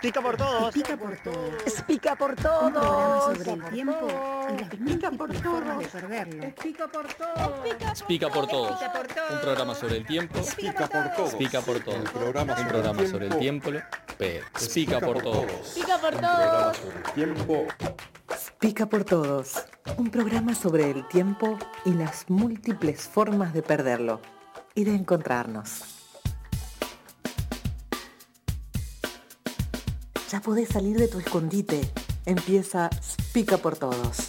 Explica por todos. Explica por todos. Explica por todo. Un programa sobre el tiempo Explica por perderlo. Explica por todo. Explica por todos. Un programa sobre el tiempo. Explica por todos. Explica por todos. Un programa sobre el tiempo. explica por todos. Explica por Un programa todo. sobre el tiempo. Pica por Todos, un programa sobre el tiempo y las múltiples formas de perderlo y de encontrarnos. Ya podés salir de tu escondite. Empieza Pica por Todos.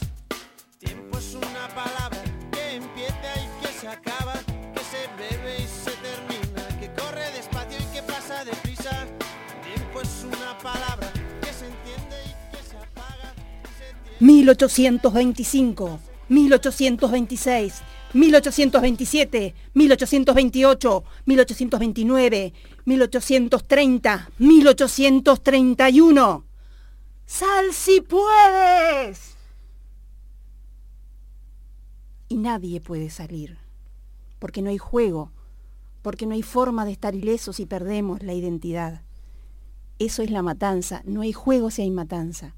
Tiempo es una palabra que empieza y que se acaba, que se bebe y se termina, que corre despacio y que pasa deprisa. Tiempo es una palabra que se entiende y que se apaga. se entiende. 1825, 1826, 1827, 1828, 1829, 1830, 1831. ¡Sal si puedes! Y nadie puede salir, porque no hay juego, porque no hay forma de estar ilesos si perdemos la identidad. Eso es la matanza, no hay juego si hay matanza.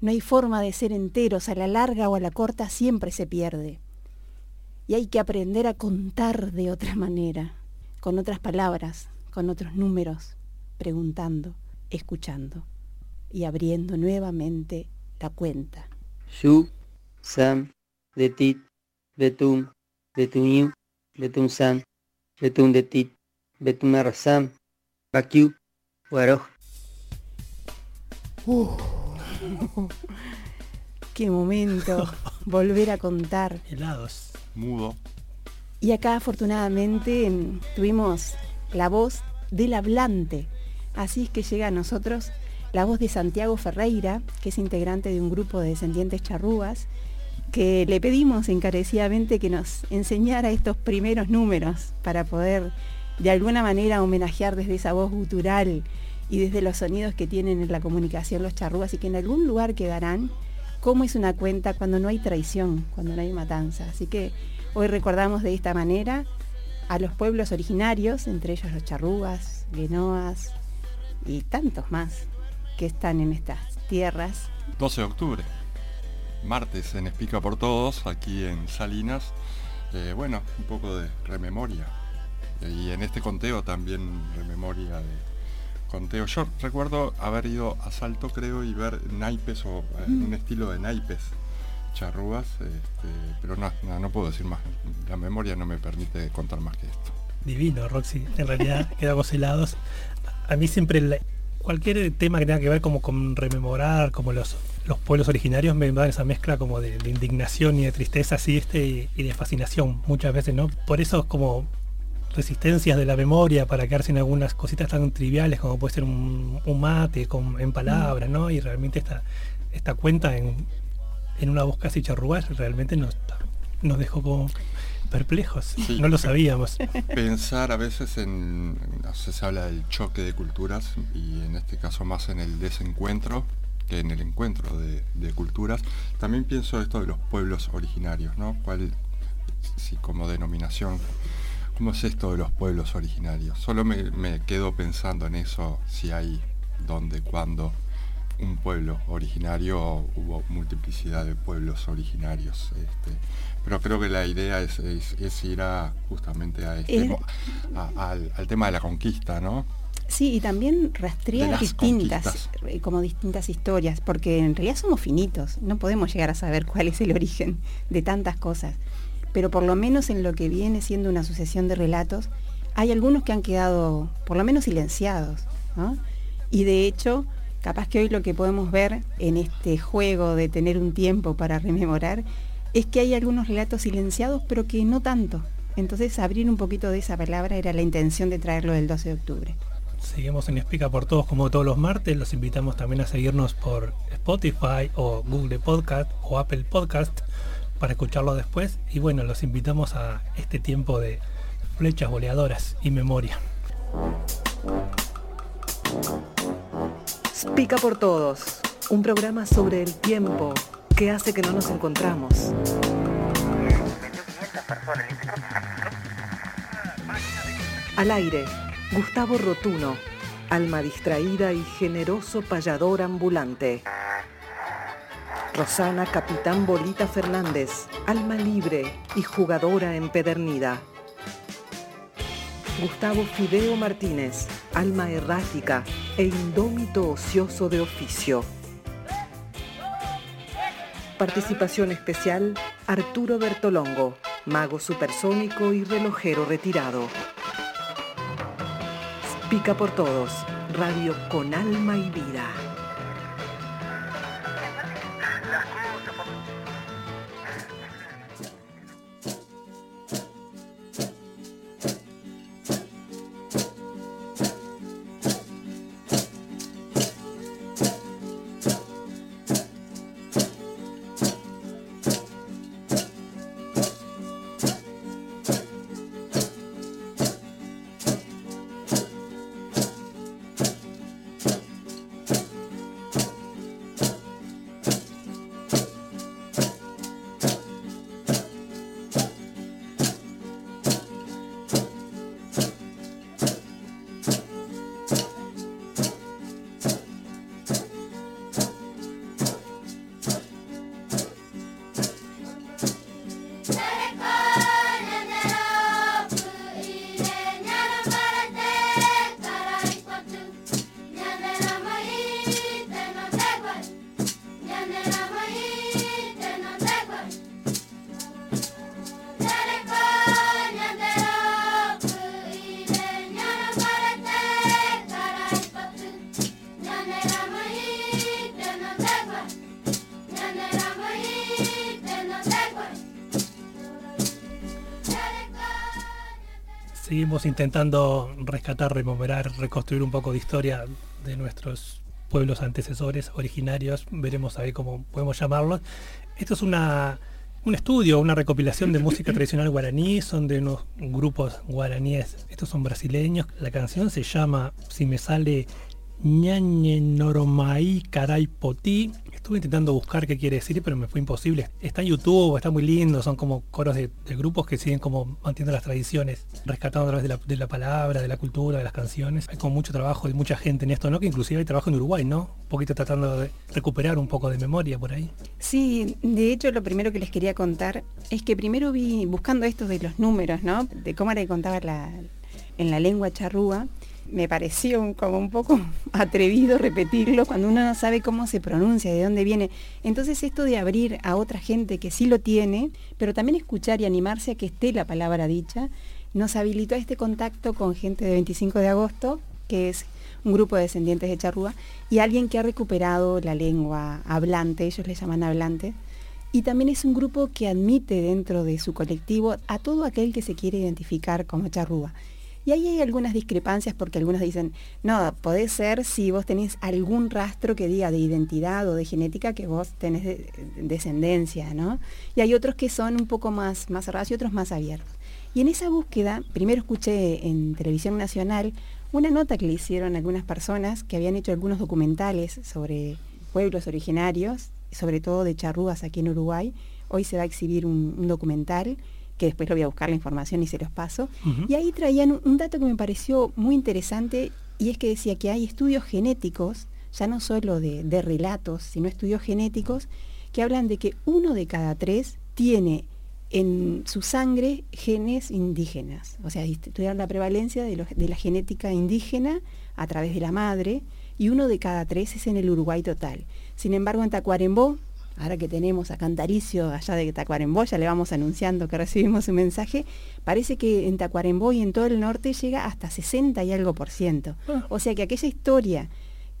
No hay forma de ser enteros, a la larga o a la corta siempre se pierde. Y hay que aprender a contar de otra manera, con otras palabras, con otros números, preguntando, escuchando y abriendo nuevamente la cuenta. Shu, Sam, Detit, Betum, Betunim, Betum San, Betum Detit, Betum Arrasam, Bakyu, Waroj. Qué momento, volver a contar. helados. Mudo. Y acá afortunadamente en- tuvimos la voz del hablante. Así es que llega a nosotros la voz de Santiago Ferreira, que es integrante de un grupo de descendientes charrúas, que le pedimos encarecidamente que nos enseñara estos primeros números para poder de alguna manera homenajear desde esa voz gutural y desde los sonidos que tienen en la comunicación los charrúas y que en algún lugar quedarán cómo es una cuenta cuando no hay traición, cuando no hay matanza. Así que hoy recordamos de esta manera a los pueblos originarios, entre ellos los charrúas, guenoas y tantos más que están en estas tierras. 12 de octubre. Martes en Explica por Todos, aquí en Salinas. Eh, bueno, un poco de rememoria. Y en este conteo también rememoria de conteo. Yo recuerdo haber ido a Salto, creo, y ver naipes o eh, un estilo de naipes charrúas, este, pero no, no, puedo decir más. La memoria no me permite contar más que esto. Divino, Roxy. En realidad quedamos helados. A mí siempre cualquier tema que tenga que ver como con rememorar, como los, los pueblos originarios, me da esa mezcla como de, indignación y de tristeza así, este, y, de fascinación muchas veces, ¿no? Por eso es como resistencias de la memoria para quedarse en algunas cositas tan triviales como puede ser un, un mate con, en palabras, ¿no? Y realmente esta, esta cuenta en, en una voz casi charrúa realmente nos, nos dejó como perplejos. Sí. No lo sabíamos. pensar a veces en, se habla del choque de culturas y en este caso más en el desencuentro que en el encuentro de, de culturas. También pienso esto de los pueblos originarios, ¿no? ¿Cuál, si como denominación, cómo es esto de los pueblos originarios? Solo me, me quedo pensando en eso, si hay, dónde, cuándo, un pueblo originario hubo multiplicidad de pueblos originarios. Este, pero creo que la idea es, es- es ir a justamente a este a- al, al tema de la conquista, ¿no? Sí, y también rastrear distintas, conquistas. eh, como distintas historias, porque en realidad somos finitos, no podemos llegar a saber cuál es el origen de tantas cosas. Pero por lo menos en lo que viene siendo una sucesión de relatos, hay algunos que han quedado por lo menos silenciados. ¿no? Y de hecho, capaz que hoy lo que podemos ver en este juego de tener un tiempo para rememorar es que hay algunos relatos silenciados, pero que no tanto. Entonces abrir un poquito de esa palabra era la intención de traerlo del 12 de octubre. Seguimos en Explica por Todos como todos los martes. Los invitamos también a seguirnos por Spotify o Google Podcast o Apple Podcast para escucharlo después. Y bueno, los invitamos a este tiempo de flechas boleadoras y memoria. Pica por Todos, un programa sobre el tiempo que hace que no nos encontramos. Al aire, Gustavo Rotuno, alma distraída y generoso payador ambulante. Rosana Capitán Bolita Fernández, alma libre y jugadora empedernida. Gustavo Fideo Martínez, alma errática e indómito ocioso de oficio. Participación especial, Arturo Bertolongo, mago supersónico y relojero retirado. Pica por todos, radio con alma y vida. Seguimos intentando rescatar, rememorar, reconstruir un poco de historia de nuestros pueblos antecesores, originarios, veremos a ver cómo podemos llamarlos. Esto es una, un estudio, una recopilación de música tradicional guaraní, son de unos grupos guaraníes, estos son brasileños. La canción se llama, si me sale, Ñañe Noromai Caray Poti. Estuve intentando buscar qué quiere decir, pero me fue imposible. Está en YouTube, está muy lindo, son como coros de, grupos que siguen como manteniendo las tradiciones, rescatando a través de la, palabra, de la cultura, de las canciones. Hay como mucho trabajo de mucha gente en esto, ¿no? Que inclusive hay trabajo en Uruguay, ¿no? Un poquito tratando de recuperar un poco de memoria por ahí. Sí, de hecho lo primero que les quería contar es que primero vi, buscando esto de los números, ¿no? De cómo era que contaba en la lengua charrúa, me pareció como un poco atrevido repetirlo cuando uno no sabe cómo se pronuncia, de dónde viene. Entonces esto de abrir a otra gente que sí lo tiene, pero también escuchar y animarse a que esté la palabra dicha, nos habilitó a este contacto con gente de 25 de agosto, que es un grupo de descendientes de charrúa, y alguien que ha recuperado la lengua hablante, ellos le llaman hablante, y también es un grupo que admite dentro de su colectivo a todo aquel que se quiere identificar como charrúa. Y ahí hay algunas discrepancias porque algunos dicen, no, puede ser si vos tenés algún rastro que diga de identidad o de genética que vos tenés de, descendencia, ¿no? Y hay otros que son un poco más, más cerrados y otros más abiertos. Y en esa búsqueda, primero escuché en Televisión Nacional una nota que le hicieron algunas personas que habían hecho algunos documentales sobre pueblos originarios, sobre todo de charrúas aquí en Uruguay. Hoy se va a exhibir un documental que después lo voy a buscar la información y se los paso. Uh -huh. Y ahí traían un, un, dato que me pareció muy interesante y es que decía que hay estudios genéticos, ya no solo de, de, relatos, sino estudios genéticos, que hablan de que uno de cada tres tiene en su sangre genes indígenas. O sea, estudiar la prevalencia de, lo, de la genética indígena a través de la madre y uno de cada tres es en el Uruguay total. Sin embargo, en Tacuarembó, ahora que tenemos a Cantaricio allá de Tacuarembó, ya le vamos anunciando que recibimos un mensaje, parece que en Tacuarembó y en todo el norte llega hasta 60 y algo por ciento. Ah. O sea que aquella historia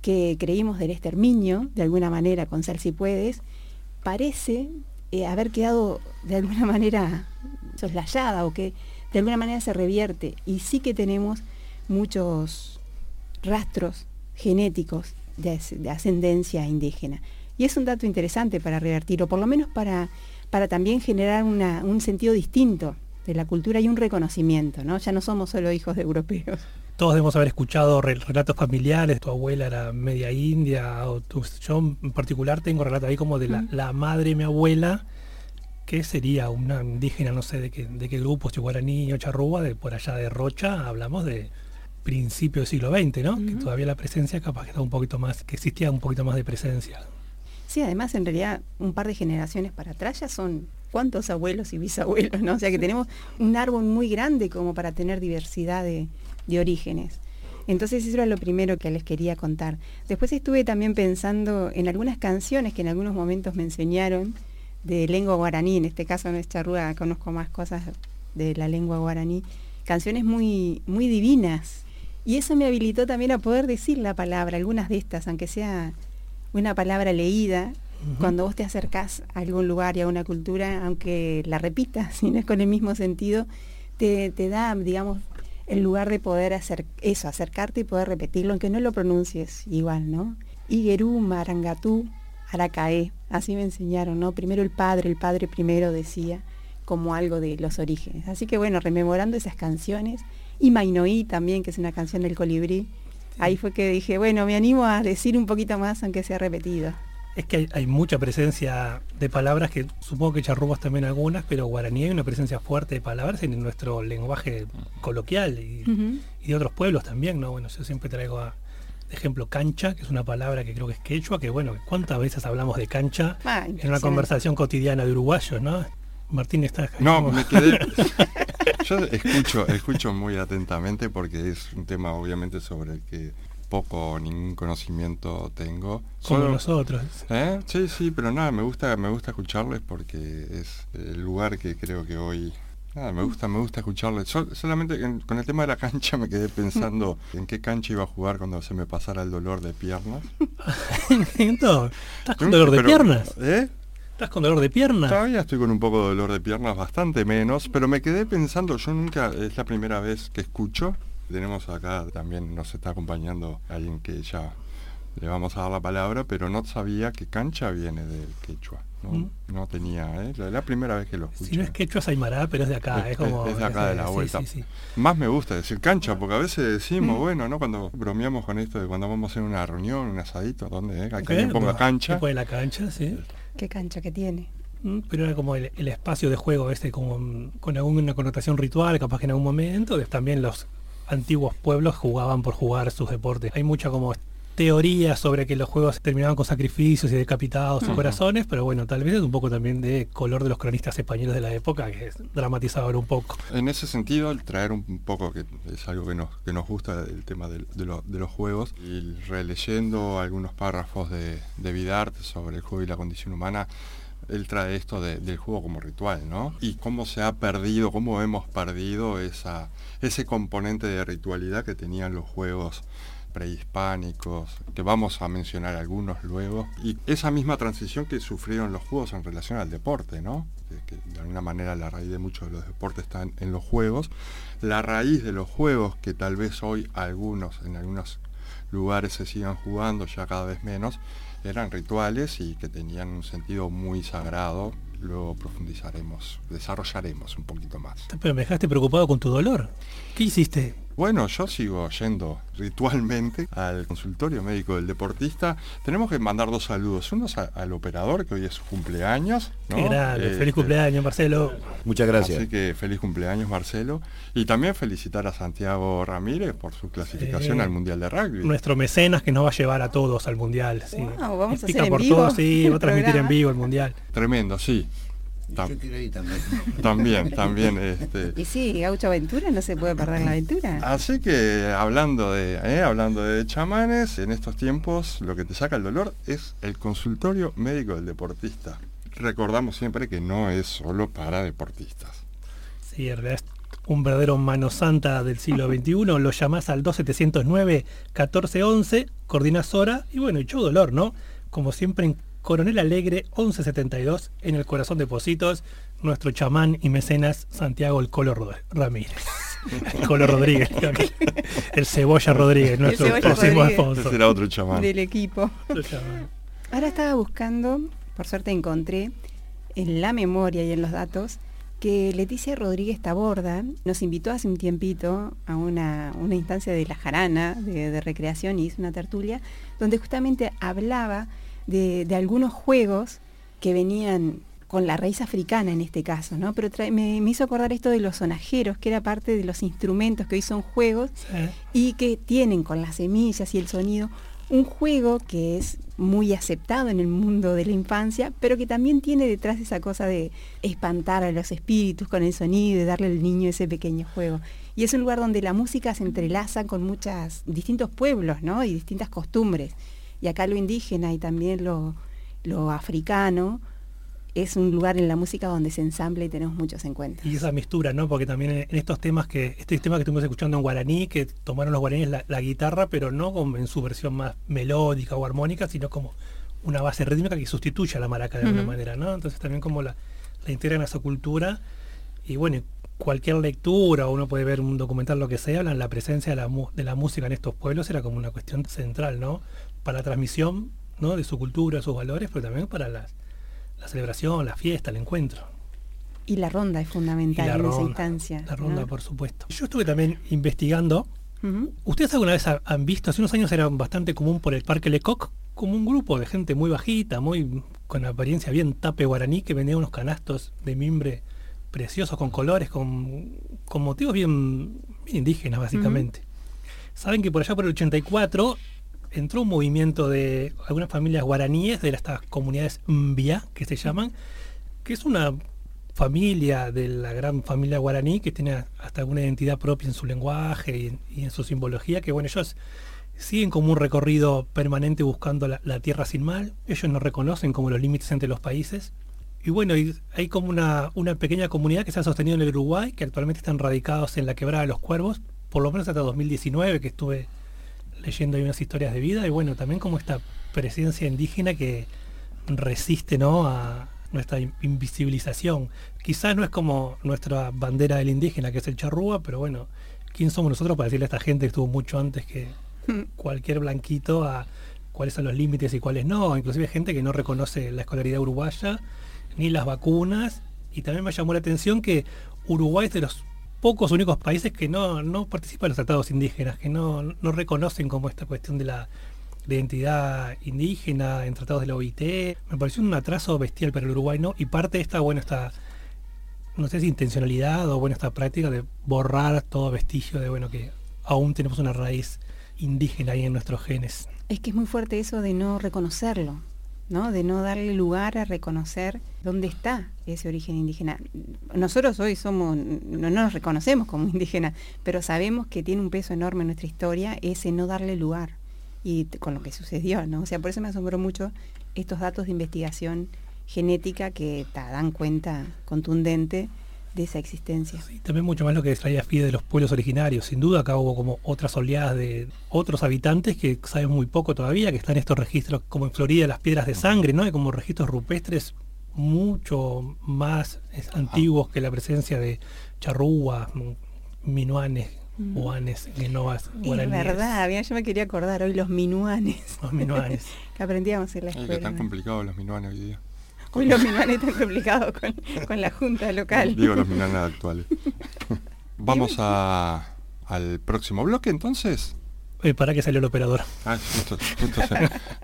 que creímos del exterminio, de alguna manera, con Sal si puedes, parece eh, haber quedado de alguna manera soslayada o que de alguna manera se revierte. Y sí que tenemos muchos rastros genéticos de, de ascendencia indígena. Y es un dato interesante para revertir, o por lo menos para, para también generar una, un sentido distinto de la cultura y un reconocimiento, ¿no? Ya no somos solo hijos de europeos. Todos debemos haber escuchado relatos familiares, tu abuela era media india, o tu, yo en particular tengo relatos ahí como de la, mm. la madre de mi abuela, que sería una indígena, no sé de qué, de qué grupo, si guaraní o charrúa, de por allá de Rocha, hablamos de principio del siglo XX, ¿no? Que todavía la presencia capaz que estaba un poquito más, que existía un poquito más de presencia. Sí, además en realidad un par de generaciones para atrás ya son cuántos abuelos y bisabuelos, ¿no? O sea que tenemos un árbol muy grande como para tener diversidad de, de orígenes. Entonces eso era lo primero que les quería contar. Después estuve también pensando en algunas canciones que en algunos momentos me enseñaron de lengua guaraní, en este caso no es charrúa, conozco más cosas de la lengua guaraní, canciones muy, muy divinas. Y eso me habilitó también a poder decir la palabra, algunas de estas, aunque sea una palabra leída, cuando vos te acercás a algún lugar y a una cultura, aunque la repitas, si no es con el mismo sentido, te, te da, digamos, el lugar de poder hacer eso, acercarte y poder repetirlo, aunque no lo pronuncies igual, ¿no? Iguerú, Marangatú, Aracaé, así me enseñaron, ¿no? Primero el padre, el padre primero decía como algo de los orígenes. Así que bueno, rememorando esas canciones, y Mainoí también, que es una canción del colibrí, ahí fue que dije, bueno, me animo a decir un poquito más, aunque sea repetido. Es que hay, hay mucha presencia de palabras que supongo que charrúas también algunas, pero guaraní hay una presencia fuerte de palabras en nuestro lenguaje coloquial y, de otros pueblos también, ¿no? Bueno, yo siempre traigo a, de ejemplo cancha, que es una palabra que creo que es quechua, que bueno, ¿cuántas veces hablamos de cancha Ah, en una conversación cotidiana de uruguayos, ¿no? Martín está No, me quedé. Yo escucho, escucho muy atentamente porque es un tema obviamente sobre el que poco o ningún conocimiento tengo. como Solo- nosotros. ¿Eh? Sí, sí, pero nada, me gusta, me gusta escucharles porque es el lugar que creo que hoy. Nada, me gusta, me gusta escucharles. Sol- solamente en- con el tema de la cancha me quedé pensando en qué cancha iba a jugar cuando se me pasara el dolor de piernas. ¿Estás con dolor de Pero- piernas? ¿Eh? ¿Estás con dolor de piernas? Todavía estoy con un poco de dolor de piernas, bastante menos, pero me quedé pensando, yo nunca, es la primera vez que escucho, tenemos acá también, nos está acompañando alguien que ya le vamos a dar la palabra, pero no sabía que cancha viene del quechua, no, Mm. no tenía, ¿eh? la, la primera vez que lo escucho. Si no es quechua es pero es de acá, es, Es- como... es de acá de la sí, vuelta. sí, sí. Más me gusta decir cancha, porque a veces Mm. decimos, bueno, ¿no? Cuando bromeamos con esto de cuando vamos a hacer una reunión, un asadito, donde eh? que Ok, alguien ponga cancha. tipo de la cancha, sí. Qué cancha que tiene. Mm, Pero era como el, espacio de juego este como con alguna connotación ritual, capaz que en algún momento. También los antiguos pueblos jugaban por jugar sus deportes. Hay mucha como teoría sobre que los juegos terminaban con sacrificios y decapitados y corazones, pero bueno, tal vez es un poco también de color de los cronistas españoles de la época, que es dramatizaban un poco. En ese sentido, el traer un poco, que es algo que nos, que nos gusta, el tema de, lo- de los juegos, y releyendo algunos párrafos de, de Vidarte sobre el juego y la condición humana, él trae esto de- del juego como ritual, ¿no? Y cómo se ha perdido, cómo hemos perdido esa, ese componente de ritualidad que tenían los juegos prehispánicos, que vamos a mencionar algunos luego, y esa misma transición que sufrieron los juegos en relación al deporte, ¿no? De alguna manera la raíz de muchos de los deportes están en los juegos, la raíz de los juegos que tal vez hoy algunos, en algunos lugares se sigan jugando, ya cada vez menos, eran rituales y que tenían un sentido muy sagrado. Luego profundizaremos, desarrollaremos un poquito más. Pero me dejaste preocupado con tu dolor. ¿Qué hiciste? Bueno, yo sigo yendo ritualmente al consultorio médico del deportista. Tenemos que mandar dos saludos. Uno a- al operador, que hoy es su cumpleaños. ¿no? Qué grande. Eh, Feliz cumpleaños, Marcelo. Muchas gracias. Así que feliz cumpleaños, Marcelo. Y también felicitar a Santiago Ramírez por su clasificación Sí. al Mundial de Rugby. Nuestro mecenas que nos va a llevar a todos al mundial. Sí. Wow, vamos a hacer en por vivo todos, sí, va a transmitir en vivo el mundial. Tremendo, sí. Tam- Yo quiero ir también. también, también. Este, Y sí, Gaucho Aventura no se puede perder la aventura. Así que hablando de, eh, hablando de chamanes, en estos tiempos lo que te saca el dolor es el consultorio médico del deportista. Recordamos siempre que no es solo para deportistas. Sí, en realidad es un verdadero mano santa del siglo XXI. Lo llamás al 2709-1411, coordinás hora y bueno, echó dolor, ¿no? Como siempre en Coronel Alegre 1172, en el corazón de Positos, nuestro chamán y mecenas Santiago El Colo Rod- Ramírez. El Colo Rodríguez, el Cebolla Rodríguez, nuestro Cebolla próximo Rodríguez. Alfonso. Ese era otro chamán. Del equipo. Chamán. Ahora estaba buscando, por suerte encontré en la memoria y en los datos que Leticia Rodríguez Taborda nos invitó hace un tiempito a una, una instancia de la jarana, de, de recreación, y hizo una tertulia, donde justamente hablaba de, de algunos juegos que venían con la raíz africana en este caso, ¿no? Pero me, me, hizo acordar esto de los sonajeros, que era parte de los instrumentos que hoy son juegos y que tienen con las semillas y el sonido un juego que es muy aceptado en el mundo de la infancia, pero que también tiene detrás esa cosa de espantar a los espíritus con el sonido y darle al niño ese pequeño juego. Y es un lugar donde la música se entrelaza con muchos distintos pueblos ¿no? y distintas costumbres. Y acá lo indígena y también lo, lo africano es un lugar en la música donde se ensambla y tenemos muchos encuentros. Y esa mistura, ¿no? Porque también en estos temas que, este tema que estuvimos escuchando en guaraní, que tomaron los guaraníes la, guitarra, pero no como en su versión más melódica o armónica, sino como una base rítmica que sustituye a la maraca de alguna manera, ¿no? Entonces también como la, la integran a su cultura. Y bueno, cualquier lectura, uno puede ver un documental, lo que sea, hablan la presencia de la, de la música en estos pueblos era como una cuestión central, ¿no? Para la transmisión, ¿no? De su cultura, sus valores, pero también para las la celebración, la fiesta, el encuentro. Y la ronda es fundamental en esa instancia. La ronda, por supuesto. Yo estuve también investigando. ¿Ustedes alguna vez han visto? Hace unos años era bastante común por el Parque Lecoq, como un grupo de gente muy bajita, muy con apariencia bien tape guaraní, que vendía unos canastos de mimbre preciosos, con colores, con, con motivos bien, indígenas, básicamente. Saben que por allá por el 84 entró un movimiento de algunas familias guaraníes, de estas comunidades Mbia, que se llaman, que es una familia de la gran familia guaraní que tiene hasta alguna identidad propia en su lenguaje y, en su simbología, que bueno, ellos siguen como un recorrido permanente buscando la, tierra sin mal, ellos no reconocen como los límites entre los países. Y bueno, hay como una, una pequeña comunidad que se ha sostenido en el Uruguay, que actualmente están radicados en la quebrada de los cuervos, por lo menos hasta 2019, que estuve leyendo ahí unas historias de vida y bueno, también como esta presencia indígena que resiste ¿no? a nuestra invisibilización. Quizás no es como nuestra bandera del indígena, que es el charrúa, pero bueno, ¿quién somos nosotros para decirle a esta gente que estuvo mucho antes que cualquier blanquito a cuáles son los límites y cuáles no? Inclusive gente que no reconoce la escolaridad uruguaya ni las vacunas. Y también me llamó la atención que Uruguay es de los pocos únicos países que no, no participan en los tratados indígenas, que no, no reconocen como esta cuestión de la identidad indígena en tratados de la OIT. Me pareció un atraso bestial para el Uruguay, ¿no? Y parte de esta, bueno, esta, no sé si intencionalidad o bueno, esta práctica de borrar todo vestigio de, bueno, que aún tenemos una raíz indígena ahí en nuestros genes. Es que es muy fuerte eso de no reconocerlo. ¿No? de no darle lugar a reconocer dónde está ese origen indígena. Nosotros hoy somos, no, nos reconocemos como indígenas, pero sabemos que tiene un peso enorme en nuestra historia ese no darle lugar y con lo que sucedió, ¿no? O sea, por eso me asombró mucho estos datos de investigación genética que te dan cuenta contundente de esa existencia. también mucho más lo que traía FIDE de los pueblos originarios. Sin duda acá hubo como otras oleadas de otros habitantes que saben muy poco todavía, que están estos registros como en Florida las piedras de sangre, ¿no? como registros rupestres mucho más antiguos que la presencia de charrúas, minuanes, mm. guanes, genovas, guaraníes. Es verdad, yo me quería acordar hoy los minuanes. Los minuanes. que aprendíamos en la escuela. Es tan complicados los minuanes hoy día. Hoy los minuanes están complicados con, la junta local. Digo los minuanes actuales. Vamos a, al próximo bloque entonces. Eh, para que salió el operador. Ah,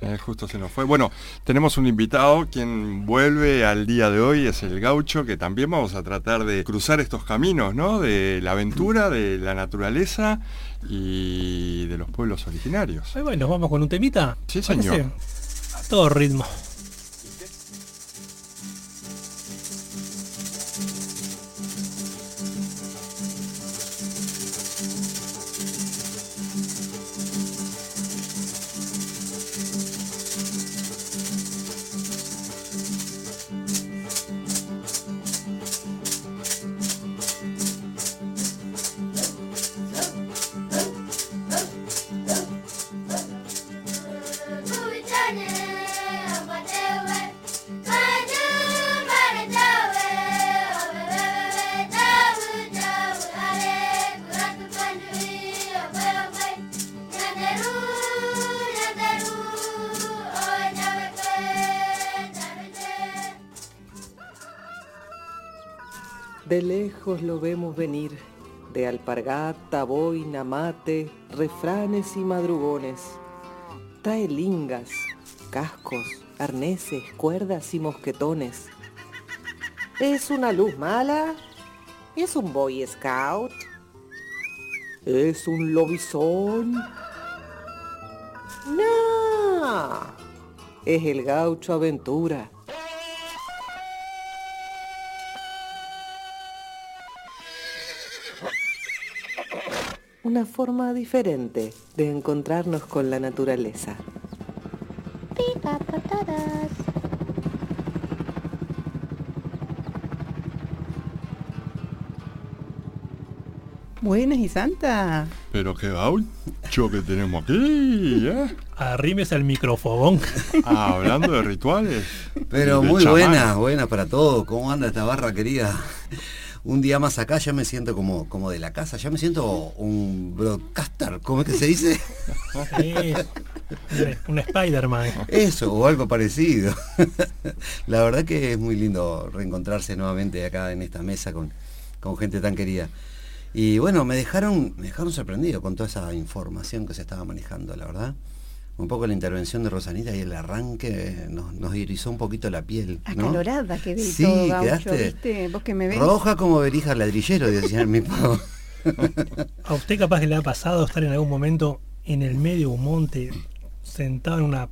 eh, justo, se, nos fue. Bueno, tenemos un invitado, quien vuelve al día de hoy, es el gaucho, que también vamos a tratar de cruzar estos caminos, ¿no? De la aventura, de la naturaleza y de los pueblos originarios. bueno, vamos con un temita. Sí, señor. A todo ritmo. Lejos lo vemos venir, de alpargata, boina, mate, refranes y madrugones. Trae lingas, cascos, arneses, cuerdas y mosquetones. ¿Es una luz mala? ¿Es un Boy Scout? ¿Es un lobizón? No, es el gaucho aventura. Una forma diferente de encontrarnos con la naturaleza. Pica patadas. Buenas y santa. Pero qué gaucho que tenemos aquí, ¿eh? Arrímese al microfogón. Ah, hablando de rituales. Pero de muy chamán. buena, buena para todos. ¿Cómo anda esta barra querida? Un día más acá ya me siento como, como de la casa, ya me siento un broadcaster, ¿cómo es que se dice? Sí, un Spider-Man. Eso, o algo parecido. La verdad que es muy lindo reencontrarse nuevamente acá en esta mesa con, con gente tan querida. Y bueno, me dejaron, me dejaron sorprendido con toda esa información que se estaba manejando, la verdad. Un poco la intervención de Rosanita y el arranque nos, nos irizó un poquito la piel. ¿no? Acalorada quedé y Sí, todo, gaucho, quedaste ¿viste? Vos que me ves. Roja como verija ladrillero, decía mi pavo. ¿A usted capaz que le ha pasado estar en algún momento en el medio de un monte, sentado en una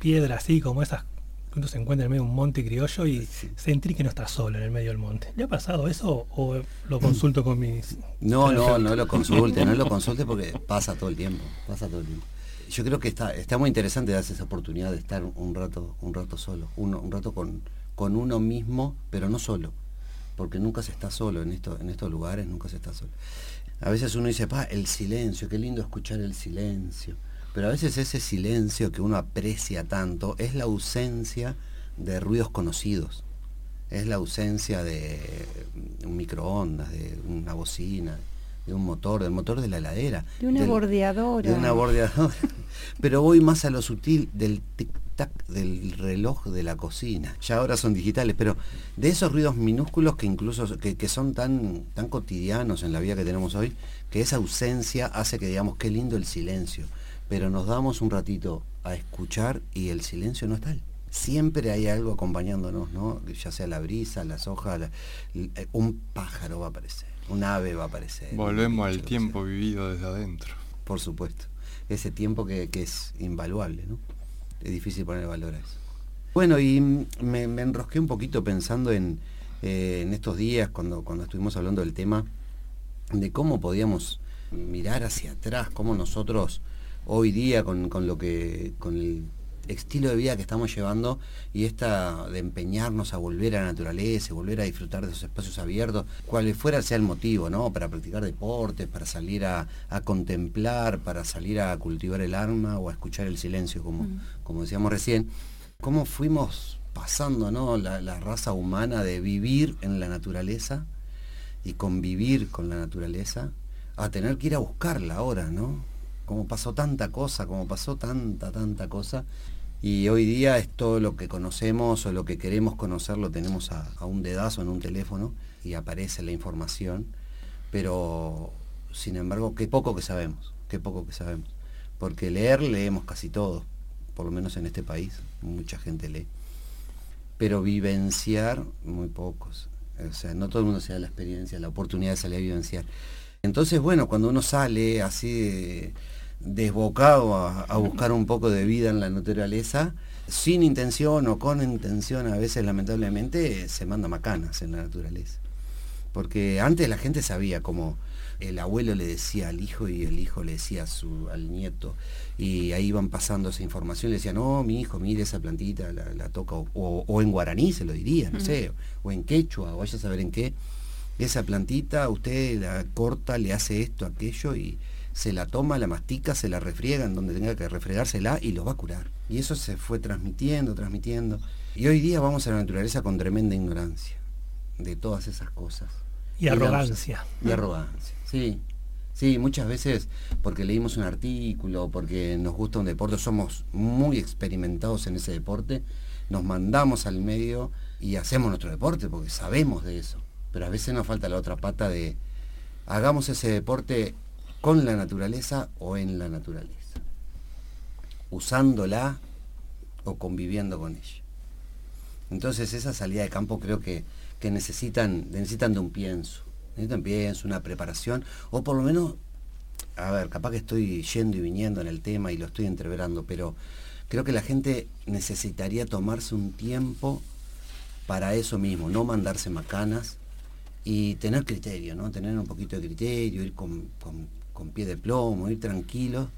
piedra así, como esas que uno se encuentra en medio de un monte criollo y sentir que no está solo en el medio del monte? ¿Le ha pasado eso o lo consulto con mis... No, no, no lo consulte, no lo consulte porque pasa todo el tiempo, pasa todo el tiempo. Yo creo que está, está muy interesante darse esa oportunidad de estar un rato, un rato solo, un rato con, con uno mismo, pero no solo, porque nunca se está solo en esto, en estos lugares, nunca se está solo. A veces uno dice, pa, el silencio, qué lindo escuchar el silencio. Pero a veces ese silencio que uno aprecia tanto es la ausencia de ruidos conocidos. Es la ausencia de un microondas, de una bocina, de un motor, del motor de la heladera. De una del- bordeadora. de una bordeadora. Pero voy más a lo sutil del tic-tac del reloj de la cocina. Ya ahora son digitales, pero de esos ruidos minúsculos que incluso que, que son tan, tan cotidianos en la vida que tenemos hoy, que esa ausencia hace que digamos qué lindo el silencio. Pero nos damos un ratito a escuchar y el silencio no es tal. Siempre hay algo acompañándonos, ¿no? Ya sea la brisa, las hojas, la- eh, un pájaro va a aparecer, un ave va a aparecer. Volvemos al tiempo vivido desde adentro. Por supuesto. Ese tiempo que, que es invaluable, ¿no? Es difícil poner valor a eso. Bueno, y me, me enrosqué un poquito pensando en, eh, en estos días, cuando, cuando estuvimos hablando del tema, de cómo podíamos mirar hacia atrás, cómo nosotros hoy día con, con lo que, con el estilo de vida que estamos llevando y esta de empeñarnos a volver a la naturaleza, volver a disfrutar de esos espacios abiertos, cual fuera sea el motivo, ¿no? Para practicar deportes, para salir a, a contemplar, para salir a cultivar el alma o a escuchar el silencio, como, como decíamos recién, cómo fuimos pasando, ¿no? La, la raza humana de vivir en la naturaleza y convivir con la naturaleza, a tener que ir a buscarla ahora, ¿no? Como pasó tanta cosa, como pasó tanta, tanta cosa, y hoy día es todo lo que conocemos o lo que queremos conocer lo tenemos a, un dedazo en un teléfono y aparece la información, pero sin embargo, qué poco que sabemos, qué poco que sabemos. Porque leer leemos casi todo, por lo menos en este país, mucha gente lee. Pero vivenciar, muy pocos. O sea, no todo el mundo se da la experiencia, la oportunidad de salir a vivenciar. Entonces, bueno, cuando uno sale así desbocado a, a buscar un poco de vida en la naturaleza, sin intención o con intención, a veces lamentablemente se manda macanas en la naturaleza. Porque antes la gente sabía como el abuelo le decía al hijo y el hijo le decía a su, al nieto, y ahí iban pasando esa información, le decían, no, mi hijo, mire esa plantita, la, la toca, o, o- o en guaraní se lo diría, no sé, o en quechua, o vaya a saber en qué, esa plantita usted la corta, le hace esto, aquello, y se la toma, la mastica, se la refriega en donde tenga que refregársela y lo va a curar. Y eso se fue transmitiendo, transmitiendo. Y hoy día vamos a la naturaleza con tremenda ignorancia de todas esas cosas. Y arrogancia. Y arrogancia, sí. Sí, muchas veces porque leímos un artículo, porque nos gusta un deporte, somos muy experimentados en ese deporte, nos mandamos al medio y hacemos nuestro deporte porque sabemos de eso. Pero a veces nos falta la otra pata de hagamos ese deporte con la naturaleza o en la naturaleza, usándola o conviviendo con ella. Entonces esa salida de campo creo que, que necesitan, necesitan de un pienso. Necesitan pienso, una preparación, o por lo menos, a ver, capaz que estoy yendo y viniendo en el tema y lo estoy entreverando, pero creo que la gente necesitaría tomarse un tiempo para eso mismo, no mandarse macanas y tener criterio, ¿no? Tener un poquito de criterio, ir con, con pie de plomo, ir tranquilo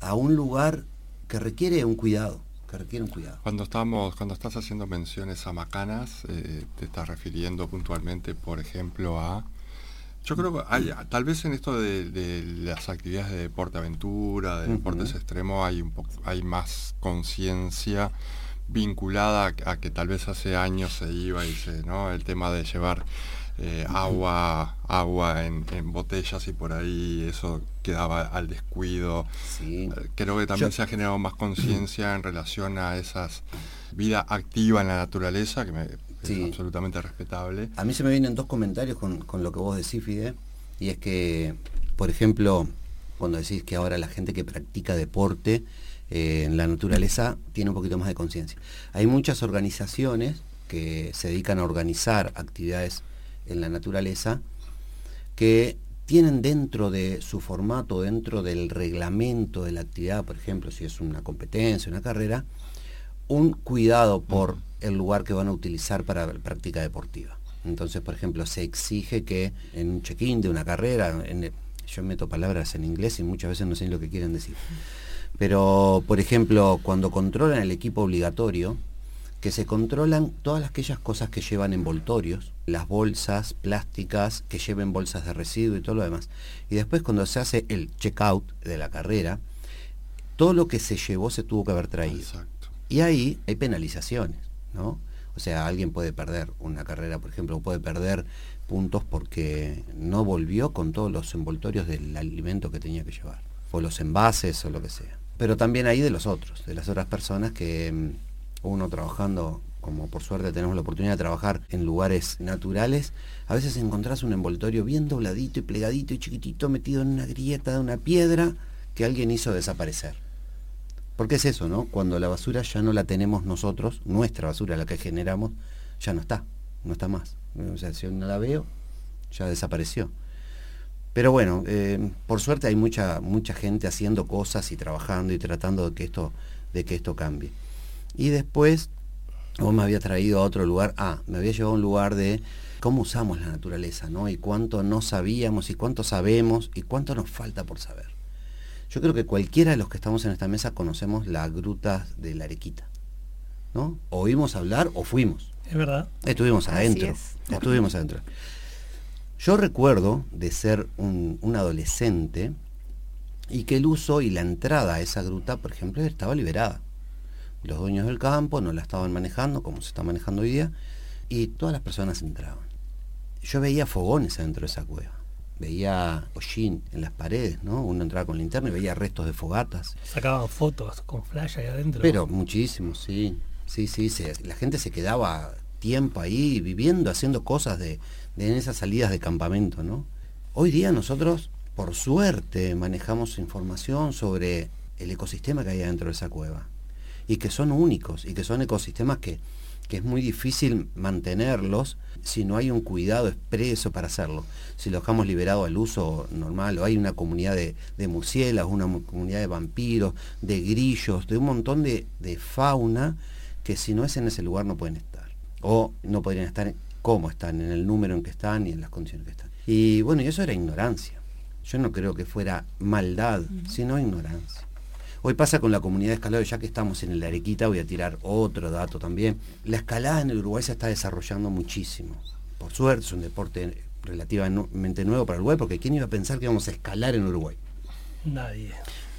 a un lugar que requiere un cuidado requiere un cuidado. Cuando estamos, cuando estás haciendo menciones a macanas, eh, te estás refiriendo puntualmente, por ejemplo, a yo creo que hay, tal vez en esto de, las actividades de deporte aventura, de deportes extremos, hay un hay más conciencia vinculada a, que tal vez hace años se iba y se, ¿no? El tema de llevar eh, agua, agua en, botellas y por ahí eso quedaba al descuido. Eh, creo que también se ha generado más conciencia en relación a esas vida activa en la naturaleza, que me, es absolutamente respetable. A mí se me vienen dos comentarios con, lo que vos decís, Fide, y es que, por ejemplo, cuando decís que ahora la gente que practica deporte eh, en la naturaleza tiene un poquito más de conciencia. Hay muchas organizaciones que se dedican a organizar actividades en la naturaleza que tienen dentro de su formato, dentro del reglamento de la actividad, por ejemplo, si es una competencia, una carrera, un cuidado por el lugar que van a utilizar para la práctica deportiva. Entonces, por ejemplo, se exige que en un check-in de una carrera, yo meto palabras en inglés y muchas veces no sé lo que quieren decir, pero, por ejemplo, cuando controlan el equipo obligatorio, que se controlan todas aquellas cosas que llevan envoltorios, las bolsas plásticas que lleven bolsas de residuo y todo lo demás. Y después cuando se hace el check-out de la carrera, todo lo que se llevó se tuvo que haber traído. Y ahí hay penalizaciones, ¿no? O sea, alguien puede perder una carrera, por ejemplo, puede perder puntos porque no volvió con todos los envoltorios del alimento que tenía que llevar, o los envases o lo que sea. Pero también hay de los otros, de las otras personas que mm, uno trabajando, como por suerte tenemos la oportunidad de trabajar en lugares naturales, a veces encontrás un envoltorio bien dobladito y plegadito y chiquitito metido en una grieta de una piedra que alguien hizo desaparecer. Porque es eso, ¿no? Cuando la basura ya no la tenemos nosotros, nuestra basura, la que generamos, ya no está, no está más. O sea, si no la veo, ya desapareció. Pero bueno, eh, por suerte hay mucha, mucha gente haciendo cosas y trabajando y tratando de que esto, de que esto cambie. Y después, vos me había traído a otro lugar, ah, me había llevado a un lugar de cómo usamos la naturaleza, ¿no? Y cuánto no sabíamos y cuánto sabemos y cuánto nos falta por saber. Yo creo que cualquiera de los que estamos en esta mesa conocemos la gruta de la Arequita, ¿no? Oímos hablar o fuimos. Es verdad. Estuvimos adentro. Estuvimos adentro. Yo recuerdo de ser un, un adolescente y que el uso y la entrada a esa gruta, por ejemplo, estaba liberada los dueños del campo no la estaban manejando como se está manejando hoy día y todas las personas entraban. Yo veía fogones adentro de esa cueva, veía hollín en las paredes, ¿no? Uno entraba con linterna y veía restos de fogatas. Sacaban fotos con flash ahí adentro. Pero muchísimo, sí. Sí, sí, la gente se quedaba tiempo ahí viviendo, haciendo cosas de, de en esas salidas de campamento, ¿no? Hoy día nosotros, por suerte, manejamos información sobre el ecosistema que hay adentro de esa cueva y que son únicos y que son ecosistemas que, es muy difícil mantenerlos si no hay un cuidado expreso para hacerlo. Si lo dejamos liberado al uso normal, o hay una comunidad de, de murciélagos, una comunidad de vampiros, de grillos, de un montón de, de, fauna que si no es en ese lugar no pueden estar. O no podrían estar como están, en el número en que están y en las condiciones que están. Y bueno, y eso era ignorancia. Yo no creo que fuera maldad, sino ignorancia. Hoy pasa con la comunidad de escalado, ya que estamos en el Arequita, voy a tirar otro dato también. La escalada en el Uruguay se está desarrollando muchísimo. Por suerte es un deporte relativamente nuevo para Uruguay, porque ¿quién iba a pensar que íbamos a escalar en Uruguay? Nadie.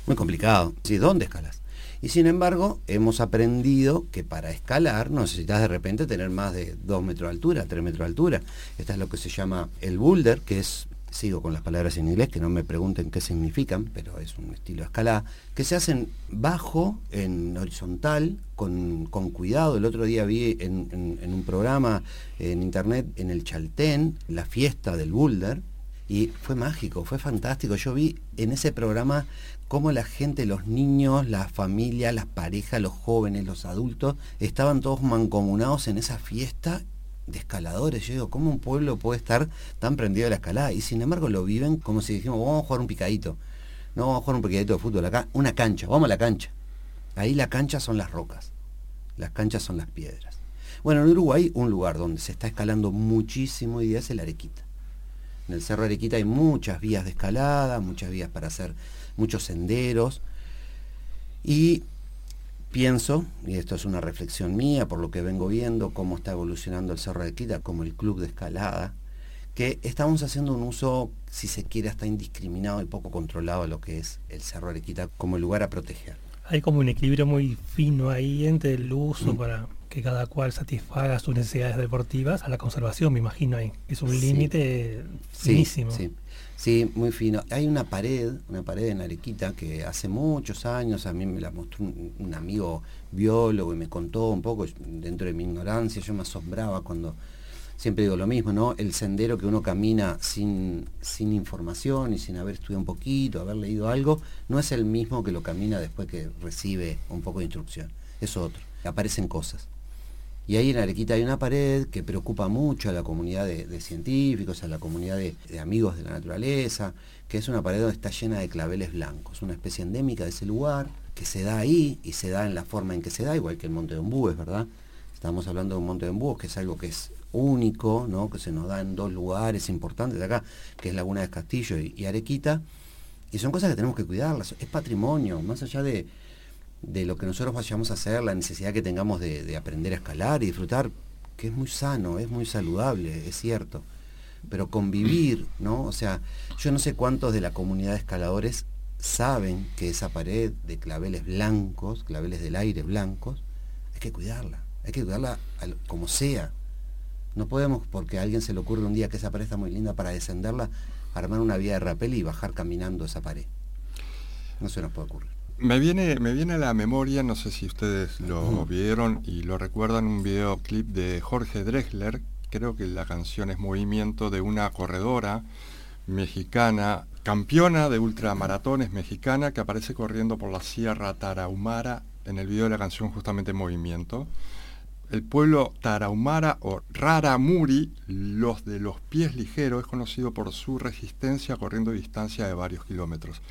Muy complicado. ¿Sí? ¿Dónde escalas? Y sin embargo, hemos aprendido que para escalar necesitas de repente tener más de 2 metros de altura, 3 metros de altura. Esta es lo que se llama el boulder, que es sigo con las palabras en inglés, que no me pregunten qué significan, pero es un estilo escalada, que se hacen bajo, en horizontal, con, cuidado. El otro día vi en, un programa en internet, en el Chaltén, la fiesta del boulder, y fue mágico, fue fantástico. Yo vi en ese programa cómo la gente, los niños, las familias, las parejas, los jóvenes, los adultos, estaban todos mancomunados en esa fiesta de escaladores. Yo digo, ¿cómo un pueblo puede estar tan prendido a la escalada? Y sin embargo lo viven como si dijimos, vamos a jugar un picadito. No vamos a jugar un picadito de fútbol acá, una cancha, vamos a la cancha. Ahí la cancha son las rocas, las canchas son las piedras. Bueno, en Uruguay un lugar donde se está escalando muchísimo y es el Arequita. En el Cerro Arequita hay muchas vías de escalada, muchas vías para hacer muchos senderos. Y pienso, y esto es una reflexión mía por lo que vengo viendo, cómo está evolucionando el Cerro Arequita como el club de escalada, que estamos haciendo un uso, si se quiere, hasta indiscriminado y poco controlado a lo que es el Cerro Arequita como lugar a proteger. Hay como un equilibrio muy fino ahí entre el uso para que cada cual satisfaga sus necesidades deportivas a la conservación, me imagino ahí. Es un límite finísimo. Sí, sí, muy fino. Hay una pared, una pared en Arequita que hace muchos años, a mí me la mostró un, un amigo biólogo y me contó un poco, dentro de mi ignorancia, yo me asombraba cuando siempre digo lo mismo, ¿no? El sendero que uno camina sin, sin información y sin haber estudiado un poquito, haber leído algo, no es el mismo que lo camina después que recibe un poco de instrucción. Es otro. Aparecen cosas. Y ahí en Arequita hay una pared que preocupa mucho a la comunidad de, científicos, a la comunidad de, amigos de la naturaleza, que es una pared donde está llena de claveles blancos, una especie endémica de ese lugar, que se da ahí y se da en la forma en que se da, igual que el Monte de Ombúes, ¿verdad? Estamos hablando de un Monte de Ombúes, que es algo que es único, ¿no? que se nos da en dos lugares importantes acá, que es Laguna de Castillo y Arequita, y son cosas que tenemos que cuidarlas, es patrimonio, más allá de, de lo que nosotros vayamos a hacer, la necesidad que tengamos de, de, aprender a escalar y disfrutar, que es muy sano, es muy saludable, es cierto. Pero convivir, ¿no? O sea, yo no sé cuántos de la comunidad de escaladores saben que esa pared de claveles blancos, claveles del aire blancos, hay que cuidarla, hay que cuidarla como sea. No podemos, porque a alguien se le ocurre un día que esa pared está muy linda para descenderla, armar una vía de rappel y bajar caminando esa pared. No se nos puede ocurrir. Me viene, me viene a la memoria, no sé si ustedes lo vieron y lo recuerdan, un videoclip de Jorge Drexler, creo que la canción es Movimiento de una corredora mexicana, campeona de ultramaratones mexicana, que aparece corriendo por la Sierra Tarahumara en el video de la canción justamente Movimiento. El pueblo tarahumara o raramuri, los de los pies ligeros, es conocido por su resistencia corriendo distancia de varios kilómetros.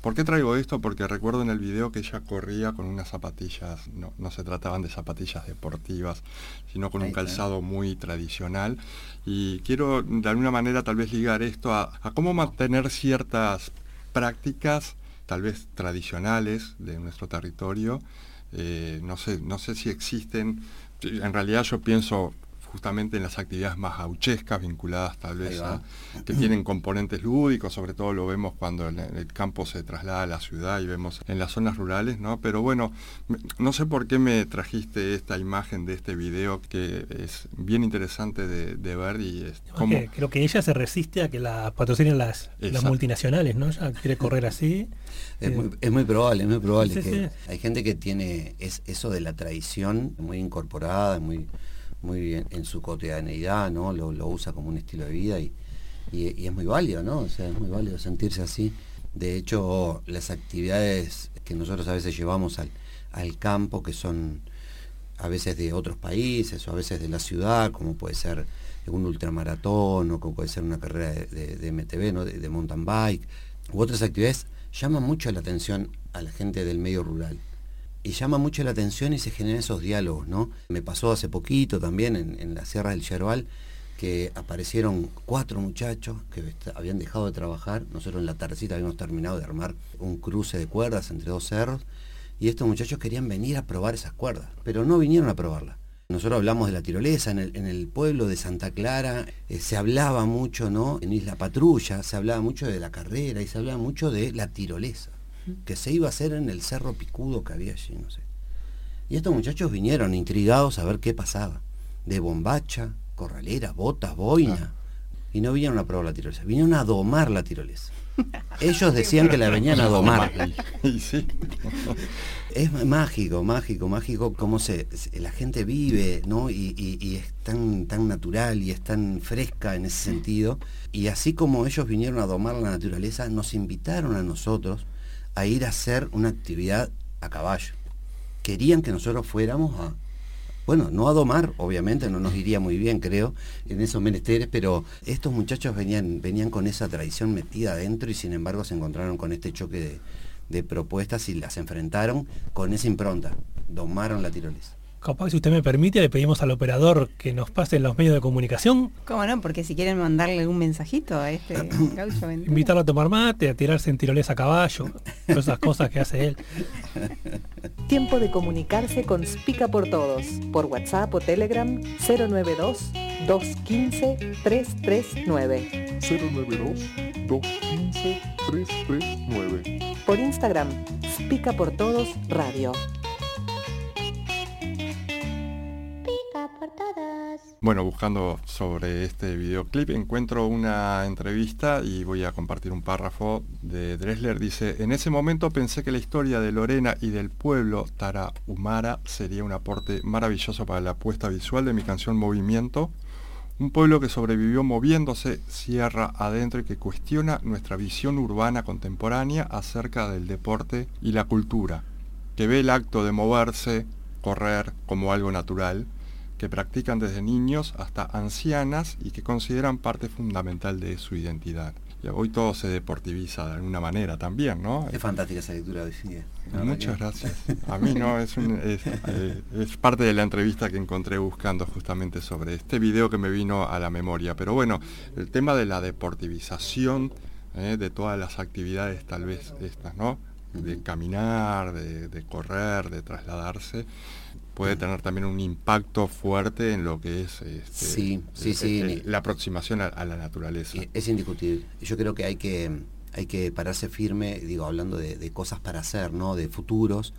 ¿Por qué traigo esto? Porque recuerdo en el video que ella corría con unas zapatillas, no, no se trataban de zapatillas deportivas, sino con un calzado muy tradicional. Y quiero de alguna manera tal vez ligar esto a, a cómo mantener ciertas prácticas, tal vez tradicionales de nuestro territorio. Eh, no, sé, no sé si existen en realidad yo pienso justamente en las actividades más gauchescas vinculadas tal vez a, que tienen componentes lúdicos, sobre todo lo vemos cuando el, el, campo se traslada a la ciudad y vemos en las zonas rurales, ¿no? Pero bueno, no sé por qué me trajiste esta imagen de este video que es bien interesante de, de ver y es como... Okay, creo que ella se resiste a que la patrocinen las, las multinacionales, ¿no? Ella quiere correr así. Es, muy, es muy probable, es muy probable. Sí, que sí. Hay gente que tiene es, eso de la tradición muy incorporada, muy muy bien en su cotidianeidad, ¿no? Lo, lo, usa como un estilo de vida y, y, es muy válido, ¿no? O sea, es muy válido sentirse así. De hecho, las actividades que nosotros a veces llevamos al, al campo, que son a veces de otros países o a veces de la ciudad, como puede ser un ultramaratón o como puede ser una carrera de, de, de MTB, ¿no? de, de mountain bike, u otras actividades, llaman mucho la atención a la gente del medio rural y llama mucho la atención y se generan esos diálogos, ¿no? Me pasó hace poquito también en, la Sierra del Yerbal que aparecieron cuatro muchachos que habían dejado de trabajar, nosotros en la tardecita habíamos terminado de armar un cruce de cuerdas entre dos cerros, y estos muchachos querían venir a probar esas cuerdas, pero no vinieron a probarlas. Nosotros hablamos de la tirolesa, en el, en el pueblo de Santa Clara eh, se hablaba mucho, ¿no? En Isla Patrulla se hablaba mucho de la carrera y se hablaba mucho de la tirolesa que se iba a hacer en el cerro picudo que había allí, no sé. Y estos muchachos vinieron intrigados a ver qué pasaba. De bombacha, corralera, botas, boina. Y no vinieron a probar la tirolesa, vinieron a domar la tirolesa. Ellos decían que la venían a domar. Es mágico, mágico, mágico cómo se, la gente vive, ¿no? Y, y, y, es tan, tan natural y es tan fresca en ese sentido. Y así como ellos vinieron a domar la naturaleza, nos invitaron a nosotros a ir a hacer una actividad a caballo. Querían que nosotros fuéramos a, bueno, no a domar, obviamente, no nos iría muy bien, creo, en esos menesteres, pero estos muchachos venían, venían con esa tradición metida adentro y sin embargo se encontraron con este choque de, de propuestas y las enfrentaron con esa impronta, domaron la tirolesa. Capaz, si usted me permite, le pedimos al operador que nos pase los medios de comunicación. ¿Cómo no? Porque si quieren mandarle un mensajito a este gaucho aventura. Invitarlo a tomar mate, a tirarse en tirolesa a caballo, todas esas cosas que hace él. Tiempo de comunicarse con Spica por Todos, por WhatsApp o Telegram 092 215 339. 092 215 339. Por Instagram, Spica por Todos Radio. Bueno, buscando sobre este videoclip encuentro una entrevista y voy a compartir un párrafo de Dressler. Dice, en ese momento pensé que la historia de Lorena y del pueblo Tarahumara sería un aporte maravilloso para la apuesta visual de mi canción Movimiento. Un pueblo que sobrevivió moviéndose sierra adentro y que cuestiona nuestra visión urbana contemporánea acerca del deporte y la cultura, que ve el acto de moverse, correr como algo natural, que practican desde niños hasta ancianas y que consideran parte fundamental de su identidad. Y hoy todo se deportiviza de alguna manera también, ¿no? Es fantástica esa lectura la verdad Muchas que- gracias. A mí no, es, un- es, eh, es parte de la entrevista que encontré buscando justamente sobre este video que me vino a la memoria. Pero bueno, el tema de la deportivización eh, de todas las actividades tal vez estas, ¿no? De caminar, de, de correr, de trasladarse, puede tener también un impacto fuerte en lo que es este, Sí, sí, eh, sí, eh, la aproximación a, a la naturaleza. Es indiscutible. Yo creo que hay que, hay que pararse firme, digo, hablando de, de cosas para hacer, ¿no? De futuros,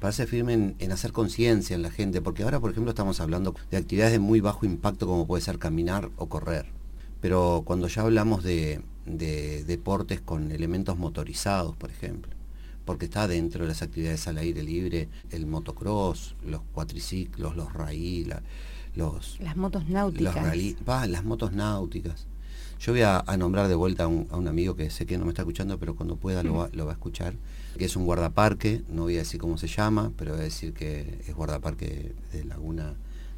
pararse firme en, en hacer conciencia en la gente, porque ahora, por ejemplo, estamos hablando de actividades de muy bajo impacto como puede ser caminar o correr. Pero cuando ya hablamos de, de deportes con elementos motorizados, por ejemplo, porque está dentro de las actividades al aire libre, el motocross, los cuatriciclos, los raí, la- los, Las motos los náuticas. rally- las motos náuticas. Yo voy a, a nombrar de vuelta a un, a un amigo que sé que no me está escuchando, pero cuando pueda lo va, lo va a escuchar, que es un guardaparque, no voy a decir cómo se llama, pero voy a decir que es guardaparque de Laguna...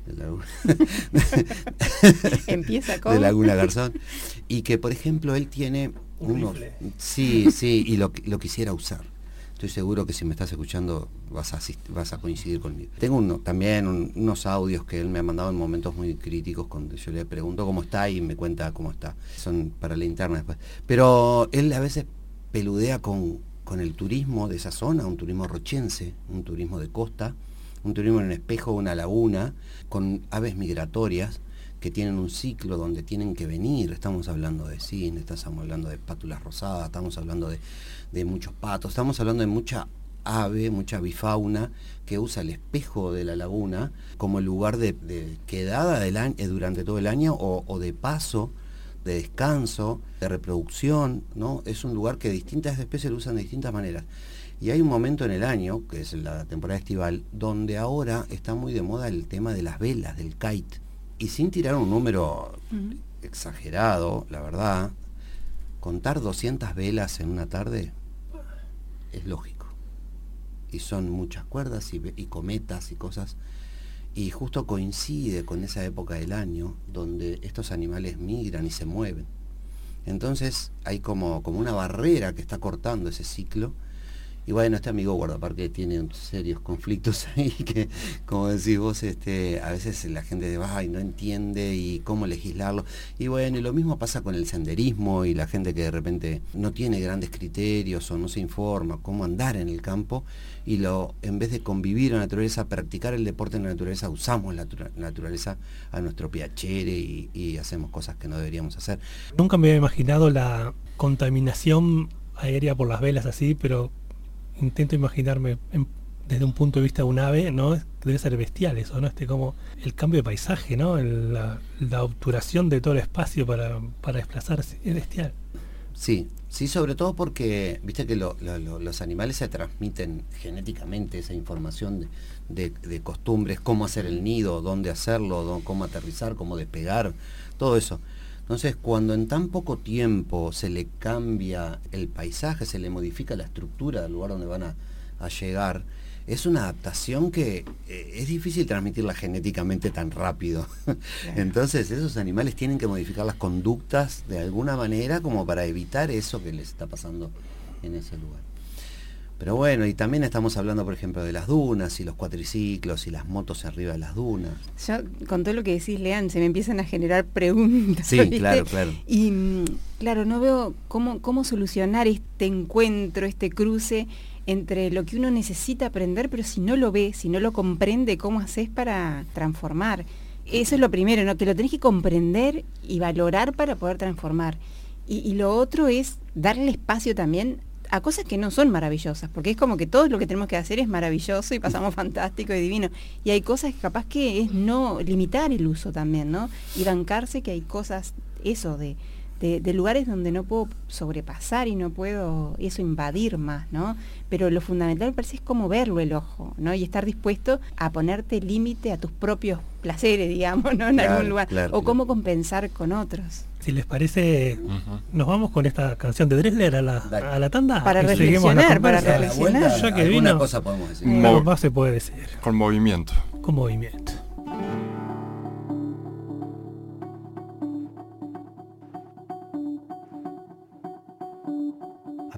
De Laguna, Empieza con... de Laguna Garzón. Y que, por ejemplo, él tiene Un unos... rifle. Sí, sí, y lo, lo quisiera usar. Estoy seguro que si me estás escuchando vas a, coincidir conmigo. Tengo uno, también un- unos audios que él me ha mandado en momentos muy críticos cuando yo le pregunto cómo está y me cuenta cómo está. Son para la interna después. Pero él a veces peludea con, con el turismo de esa zona, un turismo rochense, un turismo de costa, un turismo en un espejo, una laguna, con aves migratorias que tienen un ciclo donde tienen que venir. Estamos hablando de cine, estamos hablando de pátulas rosadas, estamos hablando de, de muchos patos, estamos hablando de mucha ave, mucha bifauna que usa el espejo de la laguna como lugar de, de quedada del año, eh, durante todo el año o, o de paso, de descanso, de reproducción, ¿no? Es un lugar que distintas especies lo usan de distintas maneras. Y hay un momento en el año, que es la temporada estival, donde ahora está muy de moda el tema de las velas, del kite. Y sin tirar un número exagerado, la verdad, contar 200 velas en una tarde es lógico. Y son muchas cuerdas y, cometas y cosas. Y justo coincide con esa época del año donde estos animales migran y se mueven. Entonces hay como, como una barrera que está cortando ese ciclo. Y bueno, este amigo guardaparque tiene serios conflictos ahí que, como decís vos, este, a veces la gente va y no entiende y cómo legislarlo. Y bueno, y lo mismo pasa con el senderismo y la gente que de repente no tiene grandes criterios o no se informa cómo andar en el campo y lo en vez de convivir en la naturaleza, practicar el deporte en la naturaleza, usamos la natura- naturaleza a nuestro piacere y, y hacemos cosas que no deberíamos hacer. Nunca me había imaginado la contaminación aérea por las velas así, pero intento imaginarme desde un punto de vista de un ave, ¿no? Debe ser bestial eso, ¿no? Este como el cambio de paisaje, ¿no? El- la, la obturación de todo el espacio para, para desplazarse, es bestial. Sí, sí, sobre todo porque, viste que lo- lo- lo- los animales se transmiten genéticamente esa información de, de- costumbres, cómo hacer el nido, dónde hacerlo, cómo aterrizar, cómo despegar, todo eso. Entonces, cuando en tan poco tiempo se le cambia el paisaje, se le modifica la estructura del lugar donde van a, a llegar, es una adaptación que eh, es difícil transmitirla genéticamente tan rápido. Entonces esos animales tienen que modificar las conductas de alguna manera como para evitar eso que les está pasando en ese lugar. Pero bueno, y también estamos hablando, por ejemplo, de las dunas y los cuatriciclos y las motos arriba de las dunas. Yo, con todo lo que decís, Lean, se me empiezan a generar preguntas. Sí, ¿viste? claro, claro. Y claro, no veo cómo, cómo solucionar este encuentro, este cruce entre lo que uno necesita aprender, pero si no lo ve, si no lo comprende, ¿cómo haces para transformar? Eso es lo primero, ¿no? Que lo tenés que comprender y valorar para poder transformar. Y, y lo otro es darle espacio también a cosas que no son maravillosas, porque es como que todo lo que tenemos que hacer es maravilloso y pasamos fantástico y divino. Y hay cosas que capaz que es no limitar el uso también, ¿no? Y bancarse que hay cosas, eso, de, de, de lugares donde no puedo sobrepasar y no puedo eso invadir más, ¿no? Pero lo fundamental me parece es cómo verlo el ojo, ¿no? Y estar dispuesto a ponerte límite a tus propios placeres, digamos, ¿no? En Claro, algún lugar. claro, o cómo compensar con otros. Si les parece, nos vamos con esta canción de Dresler a la, a la tanda. Para reflexionar, para reflexionar. Ya que vino, cosa podemos decir. algo más se puede decir. Con movimiento. Con movimiento.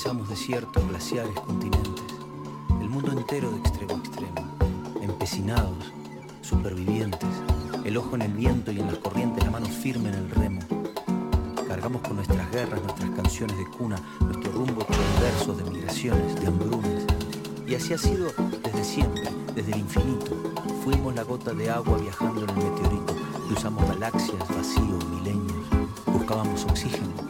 Atravesamos desiertos, glaciares, continentes, el mundo entero de extremo a extremo, empecinados, supervivientes, el ojo en el viento y en las corrientes, la mano firme en el remo. Cargamos con nuestras guerras, nuestras canciones de cuna, nuestro rumbo transverso de migraciones, de hambrunas. Y así ha sido desde siempre, desde el infinito. Fuimos la gota de agua viajando en el meteorito. Cruzamos galaxias, vacíos, milenios. Buscábamos oxígeno.